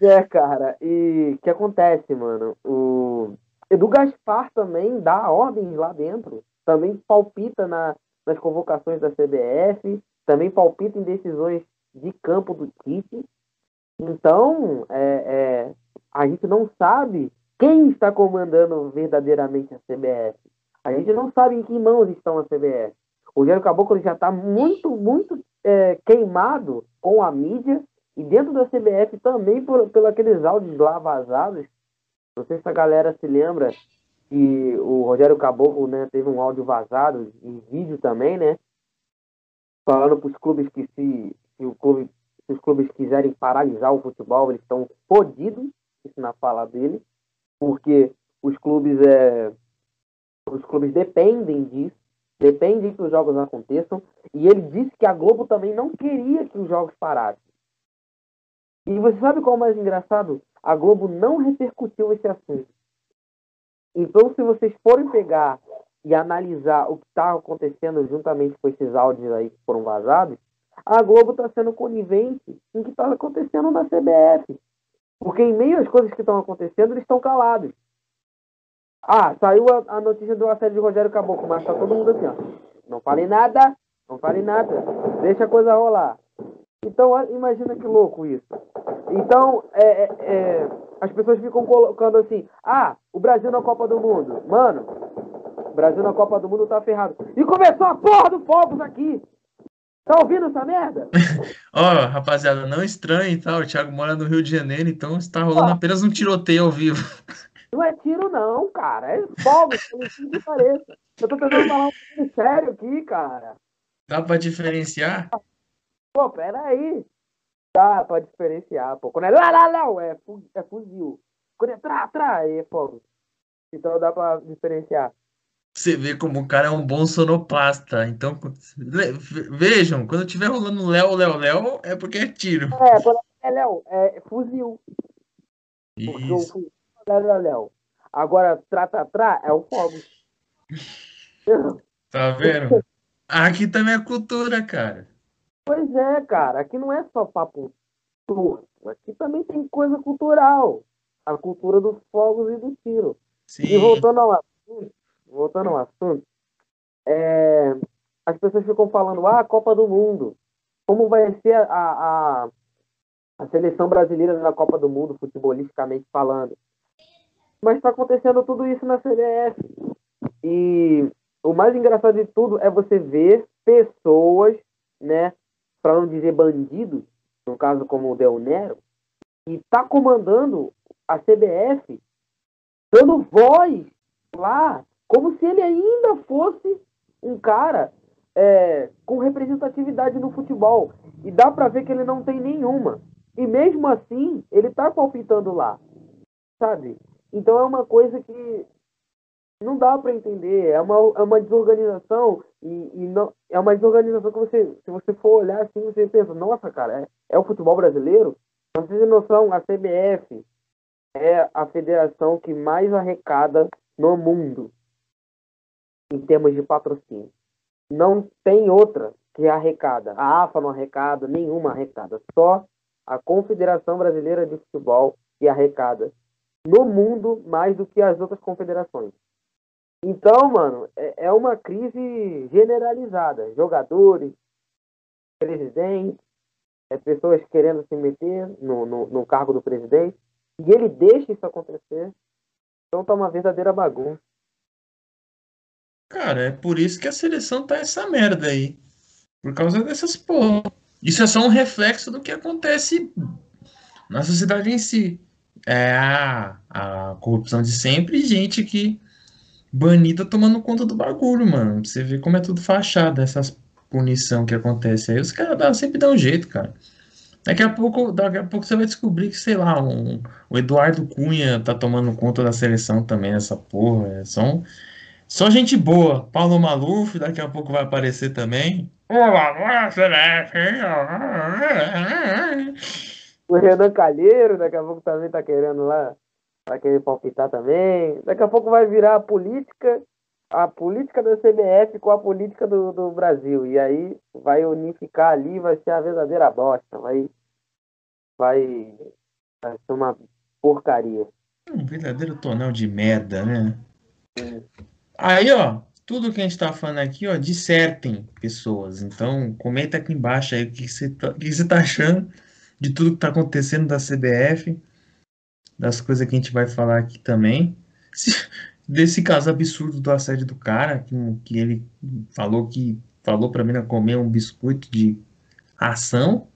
é, cara, e o que acontece, mano? O Edu Gaspar também dá ordens lá dentro, também palpita na, nas convocações da CBF, também palpita em decisões de campo do Tite. Então, é, é, a gente não sabe quem está comandando verdadeiramente a CBF. A gente não sabe em que mãos estão a CBF. O Rogério Caboclo já está muito, muito é, queimado com a mídia e dentro da CBF também por, por aqueles áudios lá vazados. Não sei se a galera se lembra que o Rogério Caboclo né, teve um áudio vazado e vídeo também, né? Falando para os clubes que se, se, clube, se os clubes quiserem paralisar o futebol, eles estão fodidos, isso na fala dele, porque os clubes é, os clubes dependem disso Depende que os jogos aconteçam. E ele disse que a Globo também não queria que os jogos parassem. E você sabe qual é o mais engraçado? A Globo não repercutiu esse assunto. Então, se vocês forem pegar e analisar o que está acontecendo juntamente com esses áudios aí que foram vazados, a Globo está sendo conivente com o que está acontecendo na CBF. Porque em meio às coisas que estão acontecendo, eles estão calados. Ah, saiu a, a notícia do assédio de Rogério Caboclo, mas tá todo mundo assim, ó. Não falei nada, não falei nada. Deixa a coisa rolar. Então, imagina que louco isso. Então, é, é, é, as pessoas ficam colocando assim: ah, o Brasil na Copa do Mundo. Mano, o Brasil na Copa do Mundo tá ferrado. E começou a porra do Fogos aqui. Tá ouvindo essa merda? *laughs* Ó, oh, rapaziada, não estranhe, tá? O Thiago mora no Rio de Janeiro, então está rolando oh. apenas um tiroteio ao vivo. Não é tiro, não, cara. É fogos, *laughs* que pareça. Eu tô tentando falar um pouco sério aqui, cara. Dá pra diferenciar? Pô, peraí. Dá pra diferenciar, pô. Quando é lá, lá, lá, é, é fuzil. Quando é trá, trá, aí é fogo. Então dá pra diferenciar. Você vê como o cara é um bom sonoplasta. Então, vejam, quando tiver rolando Léo, Léo, Léo, é porque é tiro. É, quando é Léo, é fuzil. Isso. Porque o Léo, Léo, Léo. Agora, trá, trá, trá, é o fogo. *laughs* Tá vendo? Aqui também é cultura, cara. Pois é, cara. Aqui não é só papo torto. Aqui também tem coisa cultural. A cultura dos fogos e do tiro. Sim. E voltando ao assunto, voltando ao assunto, é, as pessoas ficam falando, ah, Copa do Mundo. Como vai ser a, a, a seleção brasileira na Copa do Mundo, futebolisticamente falando? Mas está acontecendo tudo isso na CBF. E o mais engraçado de tudo é você ver pessoas, né, para não dizer bandidos, no caso como o Del Nero, que está comandando a CBF, dando voz lá, como se ele ainda fosse um cara é, com representatividade no futebol. E dá para ver que ele não tem nenhuma. E mesmo assim, ele está palpitando lá, sabe? Então é uma coisa que não dá para entender. É uma, é uma desorganização e, e, não é uma desorganização que você, se você for olhar assim, você pensa, nossa, cara, é, é o futebol brasileiro? Pra você ter noção, a CBF é a federação que mais arrecada no mundo em termos de patrocínio. Não tem outra que arrecada. A AFA não arrecada, nenhuma arrecada. Só a Confederação Brasileira de Futebol que arrecada no mundo mais do que as outras confederações. Então, mano, é, é uma crise generalizada. Jogadores, presidente, é, pessoas querendo se meter no, no, no cargo do presidente. E ele deixa isso acontecer. Então tá uma verdadeira bagunça. Cara, é por isso que a seleção tá essa merda aí. Por causa dessas porra. Isso é só um reflexo do que acontece na sociedade em si. É a, a corrupção de sempre e gente que banida tomando conta do bagulho, mano. Você vê como é tudo fachada, essas punição que acontece aí. Os caras sempre dão um jeito, cara. Daqui a pouco, daqui a pouco você vai descobrir que, sei lá, um, o Eduardo Cunha tá tomando conta da seleção também, essa porra. É só, um, só gente boa. Paulo Maluf, daqui a pouco vai aparecer também. O Renan Calheiro, daqui a pouco também tá querendo lá vai querer palpitar também. Daqui a pouco vai virar a política, a política da CBF com a política do, do Brasil. E aí vai unificar ali, vai ser a verdadeira bosta. Vai, vai, vai ser uma porcaria. Um verdadeiro tonel de merda, né? Aí, ó, tudo que a gente tá falando aqui, ó, dissertem pessoas. Então, comenta aqui embaixo aí o que você tá, o que você tá achando de tudo que tá acontecendo da CBF das coisas que a gente vai falar aqui também. *laughs* Desse caso absurdo do assédio do cara, que, que ele falou que falou pra mim comer um biscoito de ração.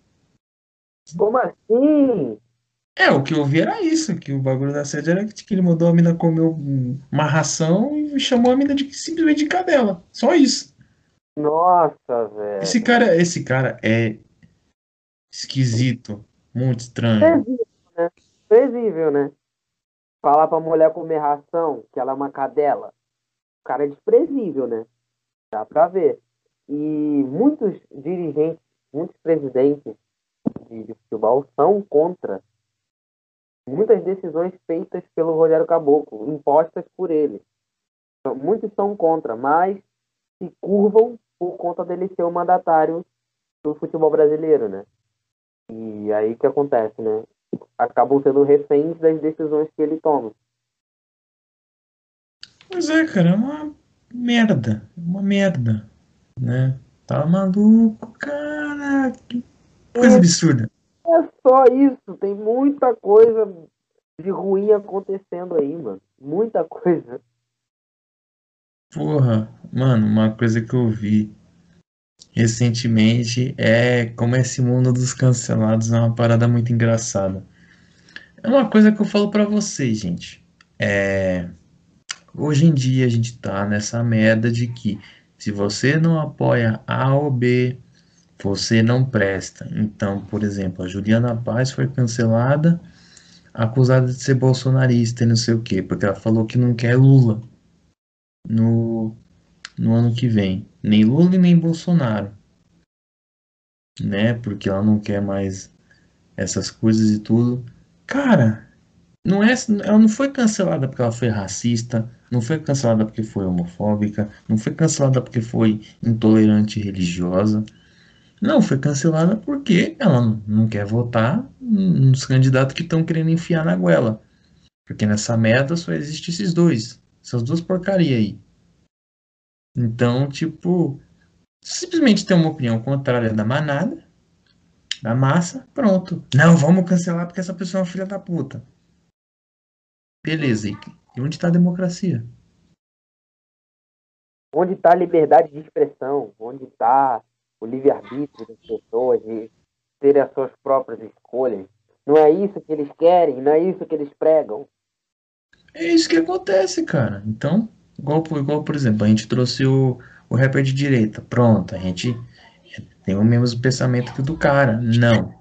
Como assim? É, o que eu vi era isso, que o bagulho da assédio era que ele mandou a mina comer uma ração e chamou a mina de simplesmente de cadela. Só isso. Nossa, velho. Esse cara, esse cara é esquisito, muito estranho desprezível, né? Falar pra mulher comer ração, que ela é uma cadela. O cara é desprezível, né? Dá pra ver. E muitos dirigentes, muitos presidentes de, de futebol são contra muitas decisões feitas pelo Rogério Caboclo, impostas por ele. Então, muitos são contra, mas se curvam por conta dele ser o mandatário do futebol brasileiro, né? E aí que acontece, né? Acabam sendo reféns das decisões que ele toma. Pois é, cara, é uma merda. É uma merda. Né? Tá maluco, cara. Que coisa É. absurda. É só isso, tem muita coisa de ruim acontecendo aí, mano. Muita coisa. Porra, mano, uma coisa que eu vi recentemente é como esse mundo dos cancelados é uma parada muito engraçada. É uma coisa que eu falo pra vocês, gente. É, hoje em dia a gente tá nessa merda de que se você não apoia A ou B, você não presta. Então, por exemplo, a Juliana Paz foi cancelada, acusada de ser bolsonarista e não sei o quê, porque ela falou que não quer Lula no, no ano que vem. Nem Lula e nem Bolsonaro. Né? Porque ela não quer mais essas coisas e tudo. Cara, não é, ela não foi cancelada porque ela foi racista, não foi cancelada porque foi homofóbica, não foi cancelada porque foi intolerante religiosa. Não, foi cancelada porque ela não- quer votar nos candidatos que estão querendo enfiar na goela. Porque nessa merda só existe esses dois. Essas duas porcarias aí. Então, tipo, simplesmente ter uma opinião contrária da manada, da massa, pronto. Não, vamos cancelar porque essa pessoa é uma filha da puta. Beleza, e e onde tá a democracia? Onde está a liberdade de expressão? Onde está o livre-arbítrio das pessoas de terem as suas próprias escolhas? Não é isso que eles querem, não é isso que eles pregam. É isso que acontece, cara. Então, igual, por- igual por exemplo, a gente trouxe o, o rapper de direita. Pronto, a gente tem o mesmo pensamento que o do cara. Não.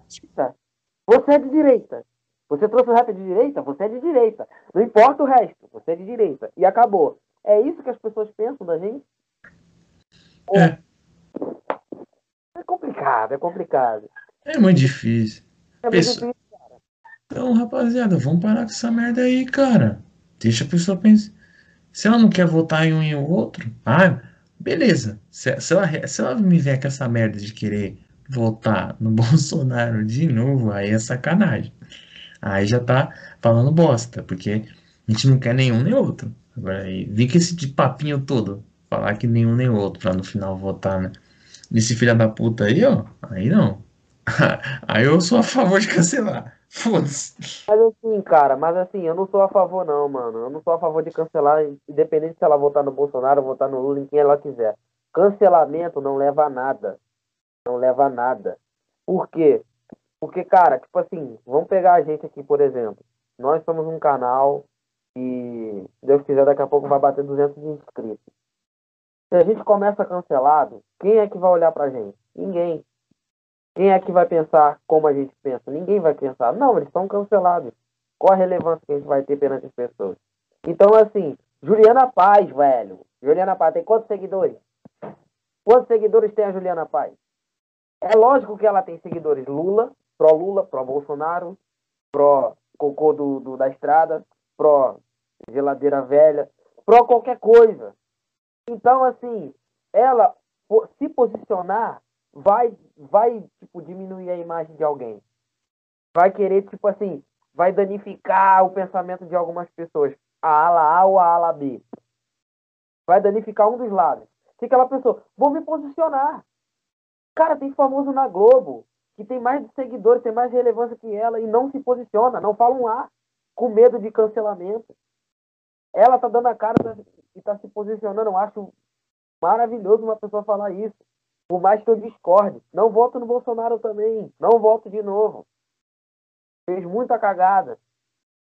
Você é de direita. Você trouxe o rap de direita? Você é de direita. Não importa o resto, você é de direita. E acabou. É isso que as pessoas pensam da gente? É, É complicado, é complicado. é muito difícil. É muito Pessoa- difícil. Então, rapaziada, vamos parar com essa merda aí, cara. Deixa a pessoa pensar. Se ela não quer votar em um e o outro, ah, beleza. Se, se ela, se ela me vier com essa merda de querer votar no *laughs* Bolsonaro de novo, aí é sacanagem. Aí já tá falando bosta, porque a gente não quer nenhum nem outro. Agora, aí, vir com esse de papinho todo, falar que nenhum nem outro, pra no final votar, né? Nesse filho da puta aí, ó, aí não. *laughs* Aí eu sou a favor de cancelar. Foda-se. Mas assim, cara, mas assim, eu não sou a favor não, mano. Eu não sou a favor de cancelar, independente se ela votar no Bolsonaro votar no Lula, em quem ela quiser. Cancelamento não leva a nada. Não leva a nada. Por quê? Porque, cara, tipo assim, vamos pegar a gente aqui, por exemplo. Nós somos um canal e, se Deus quiser, daqui a pouco vai bater 200 inscritos. Se a gente começa cancelado, quem é que vai olhar pra gente? Ninguém. Quem é que vai pensar como a gente pensa? Ninguém vai pensar. Não, eles estão cancelados. Qual a relevância que a gente vai ter perante as pessoas? Então, assim, Juliana Paz, velho. Juliana Paz tem quantos seguidores? Quantos seguidores tem a Juliana Paz? É lógico que ela tem seguidores Lula, pró-Lula, pró-Bolsonaro, pró-cocô do, do- da estrada, pró-geladeira velha, pró qualquer coisa. Então, assim, ela se posicionar vai, vai tipo, diminuir a imagem de alguém. Vai querer, tipo assim, vai danificar o pensamento de algumas pessoas. A ala A ou a ala B. Vai danificar um dos lados. Se aquela pessoa, vou me posicionar. Cara, tem famoso na Globo, que tem mais seguidores, tem mais relevância que ela e não se posiciona, não fala um A, com medo de cancelamento. Ela tá dando a cara e tá se posicionando. Eu acho maravilhoso uma pessoa falar isso. Por mais que eu discorde. Não voto no Bolsonaro também. Não voto de novo. Fez muita cagada.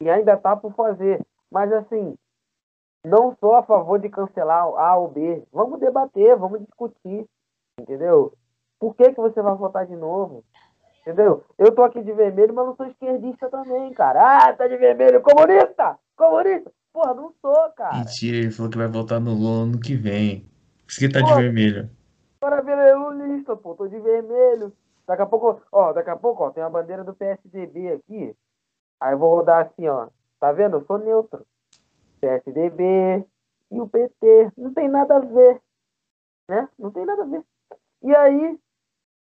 E ainda tá por fazer. Mas assim, não sou a favor de cancelar A ou B. Vamos debater, vamos discutir. Entendeu? Por que, que você vai votar de novo? Entendeu? Eu tô aqui de vermelho, mas não sou esquerdista também, cara. Ah, tá de vermelho, comunista! Comunista! Porra, não sou, cara. Mentira, ele falou que vai votar no Lula ano que vem. Por isso que tá Pô. de vermelho. Para vermelhista, pô, tô de vermelho. Daqui a pouco, ó, daqui a pouco, ó, tem a bandeira do PSDB aqui. Aí eu vou rodar assim, ó. Tá vendo? Eu sou neutro. PSDB e o PT. Não tem nada a ver. Né? Não tem nada a ver. E aí,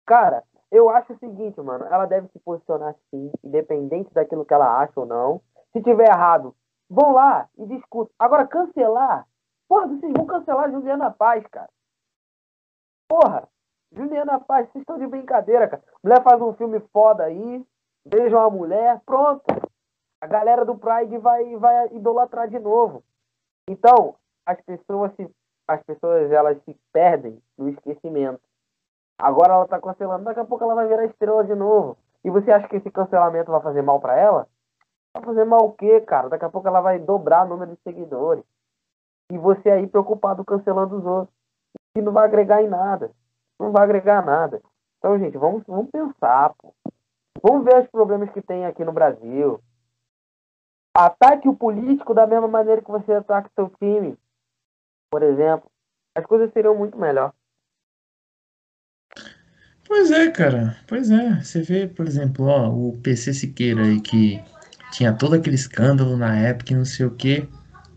cara, eu acho o seguinte, mano. Ela deve se posicionar sim, independente daquilo que ela acha ou não. Se tiver errado, vão lá e discutam. Agora, cancelar. Porra, vocês vão cancelar Juliana Paz, cara. Porra, Juliana Paz, vocês estão de brincadeira, cara. Mulher faz um filme foda aí, beija uma mulher, pronto. A galera do Pride vai, vai idolatrar de novo. Então, as pessoas se, as pessoas elas se perdem no esquecimento. Agora ela tá cancelando, daqui a pouco ela vai virar estrela de novo. E você acha que esse cancelamento vai fazer mal pra ela? Vai fazer mal o quê, cara? Daqui a pouco ela vai dobrar o número de seguidores. E você aí preocupado cancelando os outros. E não vai agregar em nada. Não vai agregar nada. Então, gente, vamos, vamos pensar, pô. Vamos ver os problemas que tem aqui no Brasil. Ataque o político da mesma maneira que você ataca seu time. Por exemplo. As coisas seriam muito melhor. Pois é, cara. Pois é. Você vê, por exemplo, ó, o PC Siqueira aí que tinha todo aquele escândalo na época e não sei o quê.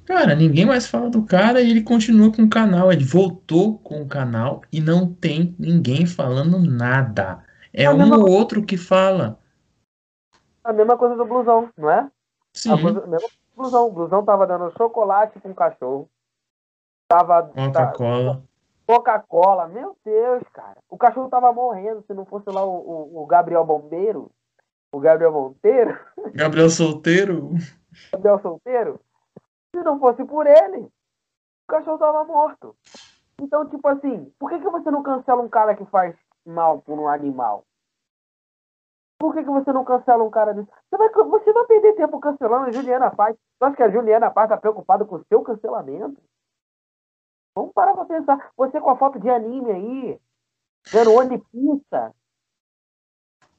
Cara, ninguém mais fala do cara e ele continua com o canal. Ele voltou com o canal e não tem ninguém falando nada. É A um mesma ou outro que fala. A mesma coisa do blusão, não é? Sim, A coisa, mesma coisa do blusão. O blusão tava dando chocolate com cachorro. Tava. Coca-Cola. Coca-Cola, meu Deus, cara. O cachorro tava morrendo se não fosse lá o, o, o Gabriel Bombeiro, o Gabriel Monteiro, Gabriel Solteiro. Gabriel Solteiro. Se não fosse por ele, o cachorro tava morto. Então, tipo assim, por que, que você não cancela um cara que faz mal por um animal? Por que, que você não cancela um cara desse? Você vai, você vai perder tempo cancelando a Juliana Paz. Você acha que a Juliana Paz tá preocupada com o seu cancelamento? Vamos parar pra pensar. Você com a foto de anime aí, vendo One Piece,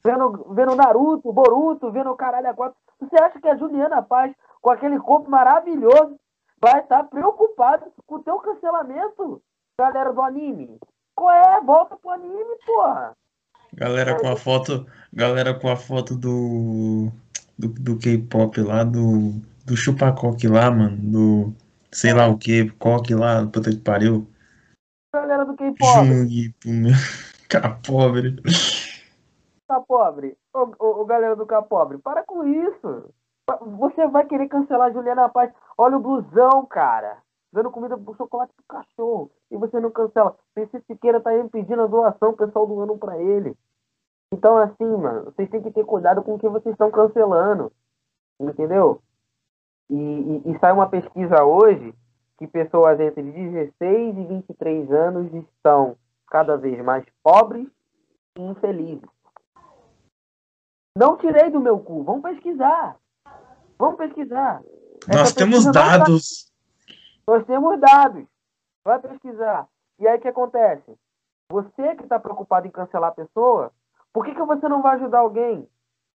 vendo, vendo Naruto, Boruto, vendo o caralho agora. Você acha que a Juliana Paz, com aquele corpo maravilhoso, vai estar preocupada com o teu cancelamento, galera do anime? Qual é? Volta pro anime, porra. Galera com a foto, galera com a foto do do, do K-pop lá, do do chupa-coque lá, mano, do sei lá o que, coque lá, puta que pariu. Galera do K-pop, Jung, meu, *laughs* cara pobre. Pobre. Ô, ô, ô, galera do K pobre, para com isso. Você vai querer cancelar a Juliana Paz. Olha o blusão, cara. Dando comida pro chocolate pro cachorro. E você não cancela. PC Siqueira tá aí pedindo a doação, pessoal doando pra ele. Então, assim, mano, vocês têm que ter cuidado com o que vocês estão cancelando. Entendeu? E, e, e sai uma pesquisa hoje que pessoas entre 16 e 23 anos estão cada vez mais pobres e infelizes. Não tirei do meu cu, vamos pesquisar. Vamos pesquisar. Essa Nós temos não tá- dados. Nós temos dados. Vai pesquisar. E aí o que acontece? Você que está preocupado em cancelar a pessoa, por que, que você não vai ajudar alguém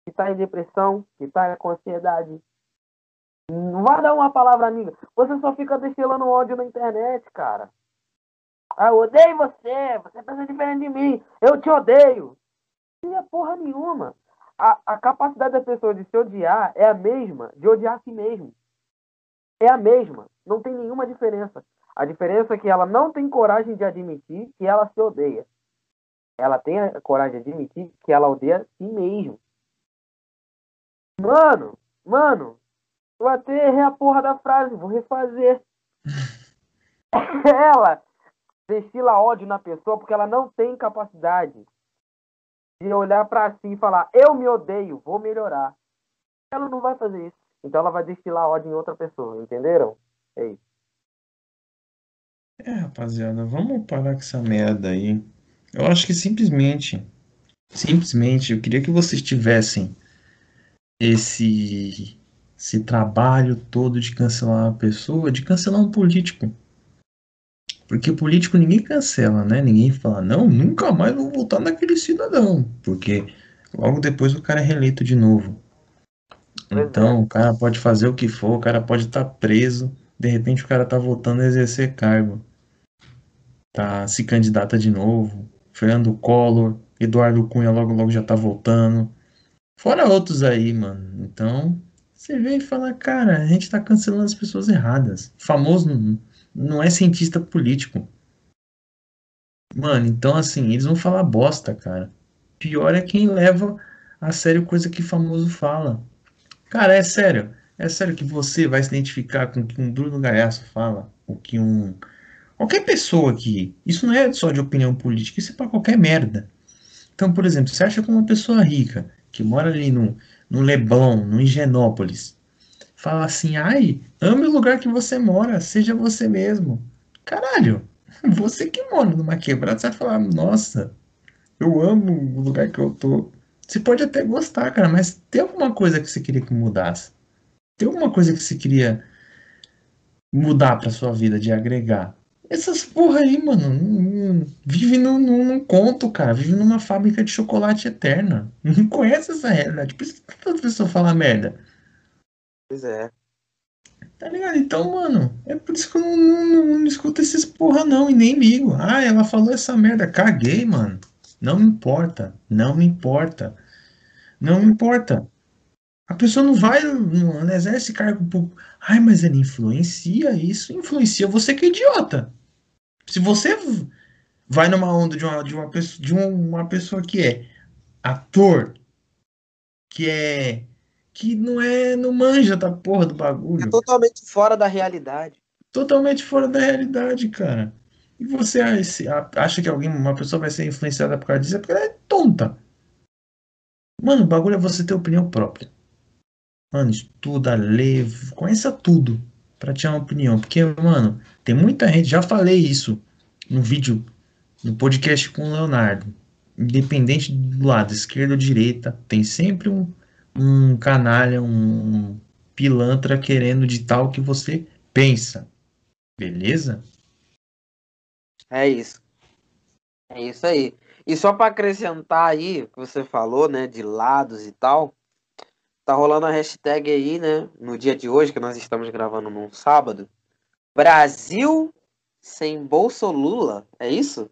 que está em depressão, que está com ansiedade? Não vai dar uma palavra amiga. Você só fica destilando ódio na internet, cara. Ah, eu odeio você, você pensa diferente de mim, eu te odeio. Não é porra nenhuma. A, a capacidade da pessoa de se odiar é a mesma de odiar a si mesmo. É a mesma. Não tem nenhuma diferença. A diferença é que ela não tem coragem de admitir que ela se odeia. Ela tem a coragem de admitir que ela odeia a si mesmo. Mano, mano, eu até errei a porra da frase, vou refazer. *laughs* ela destila ódio na pessoa porque ela não tem capacidade de olhar pra si e falar, eu me odeio, vou melhorar. Ela não vai fazer isso. Então ela vai destilar ódio em outra pessoa, entenderam? É isso. É, rapaziada, vamos parar com essa merda aí. Eu acho que simplesmente, simplesmente, eu queria que vocês tivessem esse, esse trabalho todo de cancelar uma pessoa, de cancelar um político. Porque político ninguém cancela, né? Ninguém fala, não, nunca mais vou votar naquele cidadão. Porque logo depois o cara é reeleito de novo. Pois é. Então, o cara pode fazer o que for, o cara pode estar preso, de repente o cara tá voltando a exercer cargo. tá se candidata de novo. Fernando Collor, Eduardo Cunha logo logo já tá voltando. Fora outros aí, mano. Então, você vê e fala, cara, a gente tá cancelando as pessoas erradas. Famoso não, é cientista político. Mano, então assim, eles vão falar bosta, cara. Pior é quem leva a sério coisa que famoso fala. Cara, é sério. É sério que você vai se identificar com o que um Bruno Galhaço fala, o que um qualquer pessoa aqui. Isso não é só de opinião política, isso é para qualquer merda. Então, por exemplo, você acha que uma pessoa rica que mora ali no, no Leblon, no Higienópolis, fala assim: "Ai, ame o lugar que você mora, seja você mesmo". Caralho, *laughs* você que mora numa quebrada, você vai falar: "Nossa, eu amo o lugar que eu tô". Você pode até gostar, cara, mas tem alguma coisa que você queria que mudasse? Tem alguma coisa que você queria mudar pra sua vida, de agregar? Essas porra aí, mano, vive num, num conto, cara. Vive numa fábrica de chocolate eterna. *laughs* Não conhece essa realidade. Por isso que toda pessoa fala merda. Pois é. Tá ligado? Então, mano, é por isso que eu não, não, não, escuto esses porra, não. E nem ligo. Ah, ela falou essa merda. Caguei, mano. Não me importa. Não me importa. Não me importa. A pessoa não vai, não, não exerce cargo público. Ai, mas ele influencia isso. Influencia você que é idiota. Se você vai numa onda de uma, de uma, pessoa, de uma pessoa que é ator, que é. Que não é. não manja da porra do bagulho. É totalmente fora da realidade. Totalmente fora da realidade, cara. E você acha que alguém, uma pessoa vai ser influenciada por causa disso? É porque ela é tonta. Mano, o bagulho é você ter opinião própria. Mano, estuda, lê, conheça tudo pra ter uma opinião. Porque, mano, tem muita gente, já falei isso no vídeo, no podcast com o Leonardo. Independente do lado, esquerda ou direita, tem sempre um, um canalha, um pilantra querendo ditar o que você pensa. Beleza? É isso. É isso aí. E só para acrescentar aí, que você falou, né, de lados e tal, tá rolando a hashtag aí, né, no dia de hoje, que nós estamos gravando num sábado, Brasil sem Bolso Lula, é isso?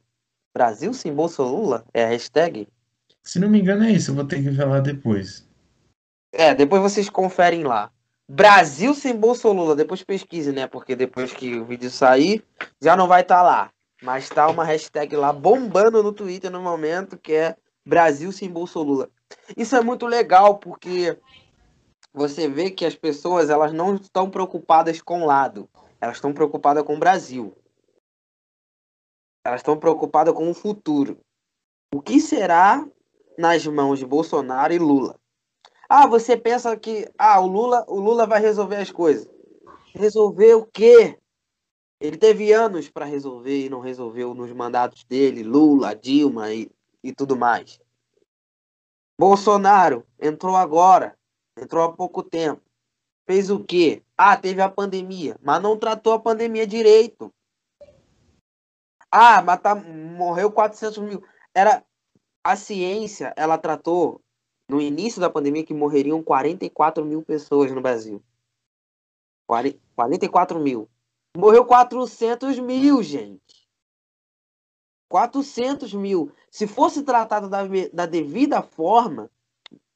Brasil sem Bolso Lula é a hashtag? Se não me engano é isso, eu vou ter que ver lá depois. É, depois vocês conferem lá. Brasil sem Bolso Lula, depois pesquise, né? Porque depois que o vídeo sair, já não vai estar tá lá. Mas tá uma hashtag lá bombando no Twitter no momento, que é Brasil sem Bolso Lula. Isso é muito legal, porque você vê que as pessoas elas não estão preocupadas com o lado. Elas estão preocupadas com o Brasil. Elas estão preocupadas com o futuro. O que será nas mãos de Bolsonaro e Lula? Ah, você pensa que ah, o Lula, o Lula vai resolver as coisas. Resolver o quê? Ele teve anos para resolver e não resolveu nos mandatos dele, Lula, Dilma e, e tudo mais. Bolsonaro entrou agora, entrou há pouco tempo. Fez o quê? Ah, teve a pandemia, mas não tratou a pandemia direito. Ah, mas tá, morreu 400 mil. Era a ciência, ela tratou no início da pandemia que morreriam 44 mil pessoas no Brasil. 44 mil. Morreu 400 mil, gente. 400 mil. Se fosse tratado da, da devida forma,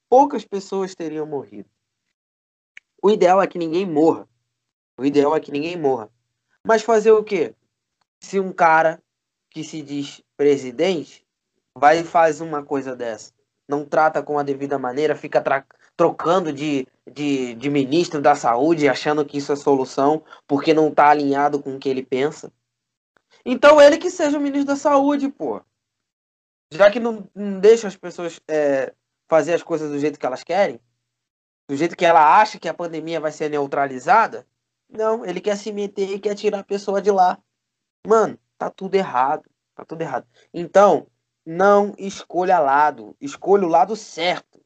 poucas pessoas teriam morrido. O ideal é que ninguém morra. O ideal é que ninguém morra. Mas fazer o quê? Se um cara que se diz presidente vai e faz uma coisa dessa, não trata com a devida maneira, fica trocando de, de, de ministro da saúde, achando que isso é solução, porque não está alinhado com o que ele pensa. Então ele que seja o ministro da saúde, pô. Já que não, não deixa as pessoas é, fazer as coisas do jeito que elas querem, do jeito que ela acha que a pandemia vai ser neutralizada, não, ele quer se meter e quer tirar a pessoa de lá. Mano, tá tudo errado. Tá tudo errado. Então, não escolha lado. Escolha o lado certo.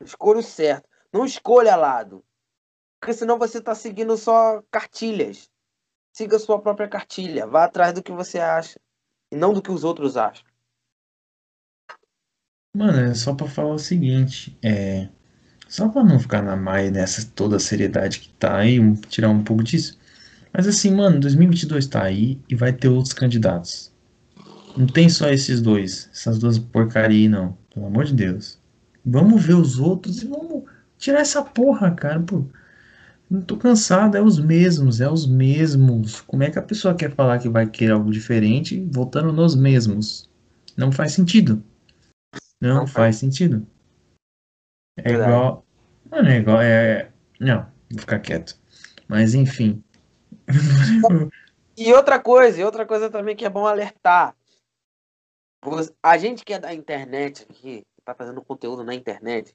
Escolha o certo. Não escolha lado. Porque senão você está seguindo só cartilhas. Siga a sua própria cartilha. Vá atrás do que você acha. E não do que os outros acham. Mano, é só para falar o seguinte. É... Só para não ficar na maia nessa toda a seriedade que tá aí, tirar um pouco disso. Mas assim, mano, 2022 tá aí e vai ter outros candidatos. Não tem só esses dois, essas duas porcaria aí, não. Pelo amor de Deus. Vamos ver os outros e vamos tirar essa porra, cara. Pô, não tô cansado, é os mesmos, é os mesmos. Como é que a pessoa quer falar que vai querer algo diferente voltando nos mesmos? Não faz sentido. Não, não faz. sentido. É Verdade. igual. Mano, é igual. É... Não, vou ficar quieto. Mas enfim. e outra coisa, e outra coisa também que é bom alertar. A gente que é da internet aqui, tá fazendo conteúdo na internet,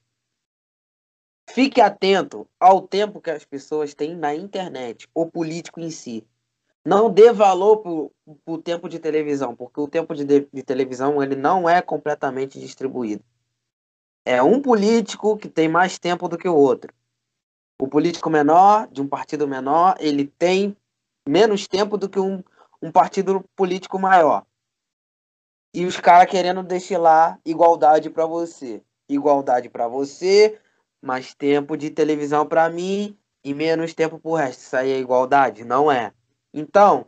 Fique atento ao tempo que as pessoas têm na internet, o político em si. Não dê valor para o tempo de televisão, porque o tempo de, de televisão ele não é completamente distribuído. É um político que tem mais tempo do que o outro. O político menor, de um partido menor, ele tem menos tempo do que um, um partido político maior. E os caras querendo destilar igualdade para você. Igualdade para você, mais tempo de televisão para mim e menos tempo pro resto. Isso aí é igualdade? Não é. Então,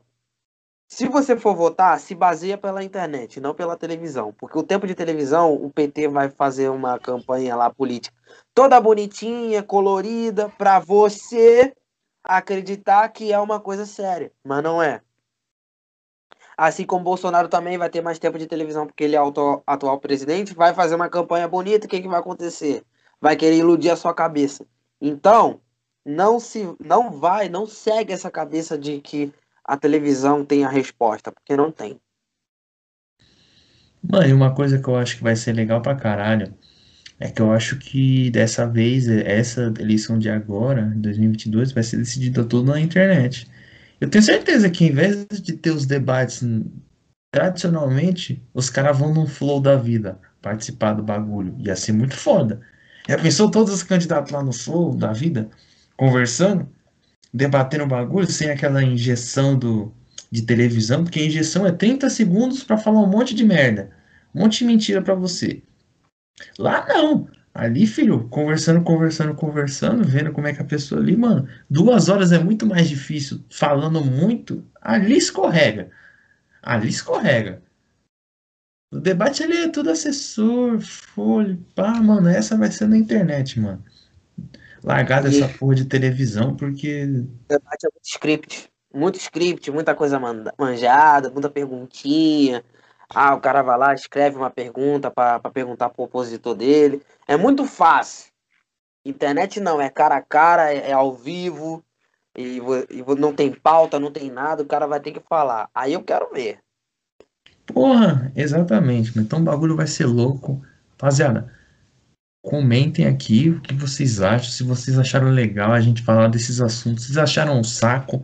se você for votar, se baseia pela internet, não pela televisão. Porque o tempo de televisão, o PT vai fazer uma campanha lá política toda bonitinha, colorida, para você acreditar que é uma coisa séria. Mas não é. Assim como Bolsonaro também vai ter mais tempo de televisão porque ele é o atual presidente, vai fazer uma campanha bonita, o que, que vai acontecer? vai querer iludir a sua cabeça. Então, não se não vai, não segue essa cabeça de que a televisão tem a resposta, porque não tem. Mano, e uma coisa que eu acho que vai ser legal pra caralho é que eu acho que dessa vez, essa eleição de agora, 2022, vai ser decidida tudo na internet. Eu tenho certeza que em vez de ter os debates tradicionalmente, os caras vão no flow da vida participar do bagulho. Ia ser muito foda. Já pensou todos os candidatos lá no sul da vida, conversando, debatendo o bagulho, sem aquela injeção do, de televisão, porque a injeção é 30 segundos para falar um monte de merda, um monte de mentira para você. Lá não. Ali, filho, conversando, conversando, conversando, vendo como é que a pessoa ali, mano, duas horas é muito mais difícil, falando muito, ali escorrega. Ali escorrega. O debate ali é tudo assessor, folha, pá, mano. Essa vai ser na internet, mano. Largada e... essa porra de televisão, porque. O debate é muito script. Muito script, muita coisa manjada, muita perguntinha. Ah, o cara vai lá, escreve uma pergunta para perguntar pro opositor dele. É muito fácil. Internet não, é cara a cara, é, é ao vivo, e, e não tem pauta, não tem nada, o cara vai ter que falar. Aí eu quero ver. Porra, exatamente. Então o bagulho vai ser louco. Rapaziada, comentem aqui o que vocês acham. Se vocês acharam legal a gente falar desses assuntos. Vocês acharam um saco?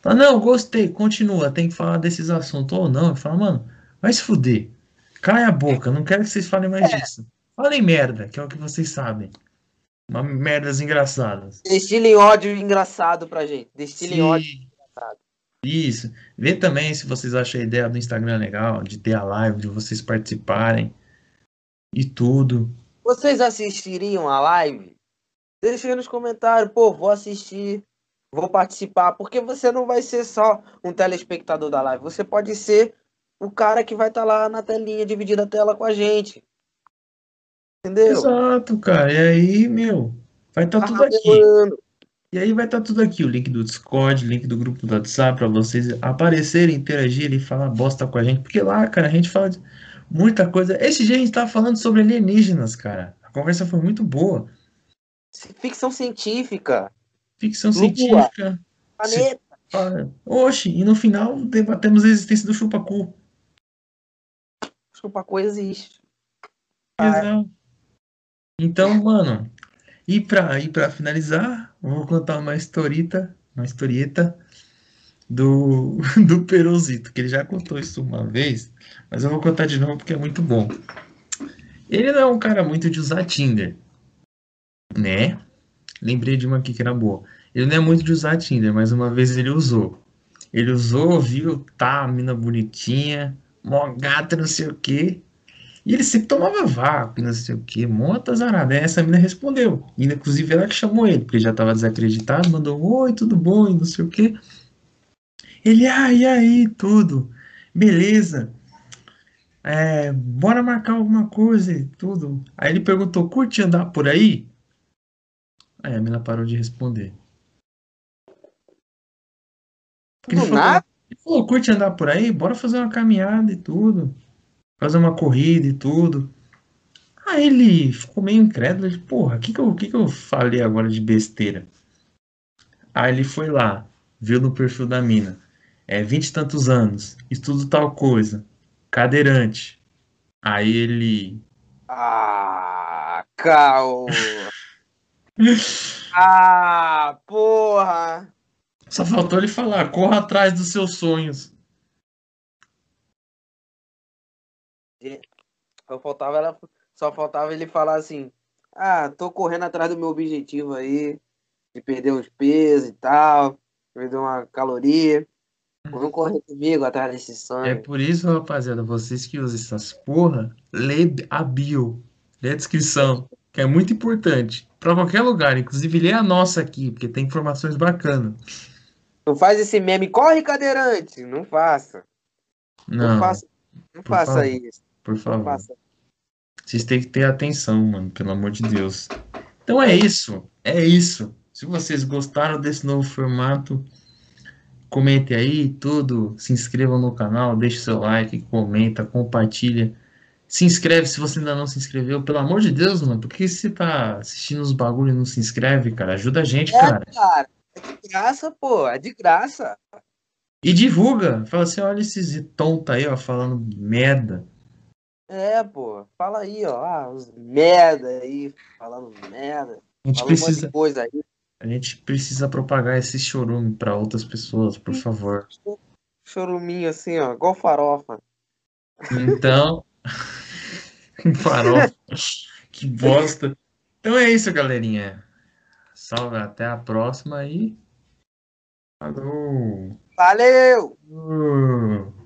Fala, não, gostei, continua. Tem que falar desses assuntos. Ou não, fala, mano, vai se fuder. Cai a boca, não quero que vocês falem mais é. disso. Falem merda, que é o que vocês sabem. Uma merdas engraçadas. Destilem ódio engraçado pra gente. Destilem ódio engraçado. Isso. Vê também se vocês acham a ideia do Instagram legal, de ter a live, de vocês participarem e tudo. Vocês assistiriam a live? Deixa aí nos comentários, pô, vou assistir, vou participar, porque você não vai ser só um telespectador da live, você pode ser o cara que vai estar tá lá na telinha, dividindo a tela com a gente. Entendeu? Exato, cara. E aí, meu, vai estar tá tudo aqui. E aí vai estar tá tudo aqui, o link do Discord, link do grupo do WhatsApp, para vocês aparecerem, interagirem e falar bosta com a gente. Porque lá, cara, a gente fala de muita coisa. Esse dia a gente tava falando sobre alienígenas, cara. A conversa foi muito boa. Ficção científica. Ficção Lua. científica. Planeta. Oxe, e no final debatemos a existência do chupacu. Chupacu existe. Exato. Então, mano, e para e para finalizar, vou contar uma historieta, uma historieta do, *laughs* do Peruzito, que ele já contou isso uma vez, mas eu vou contar de novo porque é muito bom. Ele não é um cara muito de usar Tinder, né? Lembrei de uma aqui que era boa. Ele não é muito de usar Tinder, mas uma vez ele usou. Ele usou, viu, tá, mina bonitinha, mó gata, não sei o quê. E ele sempre tomava vácuo, não sei o que, monta zarada. Aí essa mina respondeu. E, inclusive ela que chamou ele, porque ele já estava desacreditado, mandou oi, tudo bom, e não sei o que. Ele, ah, e aí, tudo. Beleza. É, bora marcar alguma coisa e tudo. Aí ele perguntou, curte andar por aí? Aí a mina parou de responder. Do Ele falou, nada? Ele falou, curte andar por aí? Bora fazer uma caminhada e tudo. Fazer uma corrida e tudo. Aí ele ficou meio incrédulo. Ele, porra, o que que eu, que que eu falei agora de besteira? Aí ele foi lá, viu no perfil da mina. É, vinte e tantos anos, estudo tal coisa, cadeirante. Aí ele. Ah, caô. *laughs* Ah, porra. Só faltou ele falar, corra atrás dos seus sonhos. Só faltava, ela, só faltava ele falar assim: Ah, tô correndo atrás do meu objetivo aí, de perder uns pesos e tal, perder uma caloria. Vamos correr comigo atrás desse É sonho. por isso, rapaziada, vocês que usam essas porra, lê a bio, lê a descrição, que é muito importante. Pra qualquer lugar, inclusive lê a nossa aqui, porque tem informações bacanas. Não faz esse meme, corre cadeirante. Não faça. Não, Não, faça, não faça favor. isso. por favor. faça. Vocês têm que ter atenção, mano, pelo amor de Deus. Então é isso, é isso. Se vocês gostaram desse novo formato, comentem aí tudo, se inscrevam no canal, deixe seu like, comenta, compartilha. Se inscreve se você ainda não se inscreveu, pelo amor de Deus, mano, por que você tá assistindo os bagulho e não se inscreve, cara? Ajuda a gente, É, cara. cara. É de graça, pô. É de graça. E divulga, fala assim, olha esses tontos aí, ó, falando merda. É, pô. Fala aí, ó. Ah, os merda aí, falando merda. A gente precisa, a gente precisa propagar esse chorume pra outras pessoas, por favor. Choruminho assim, ó. Igual farofa. Então, *laughs* *laughs* farofa, que bosta. Então é isso, galerinha. Salve, até a próxima e falou. Valeu! Uh.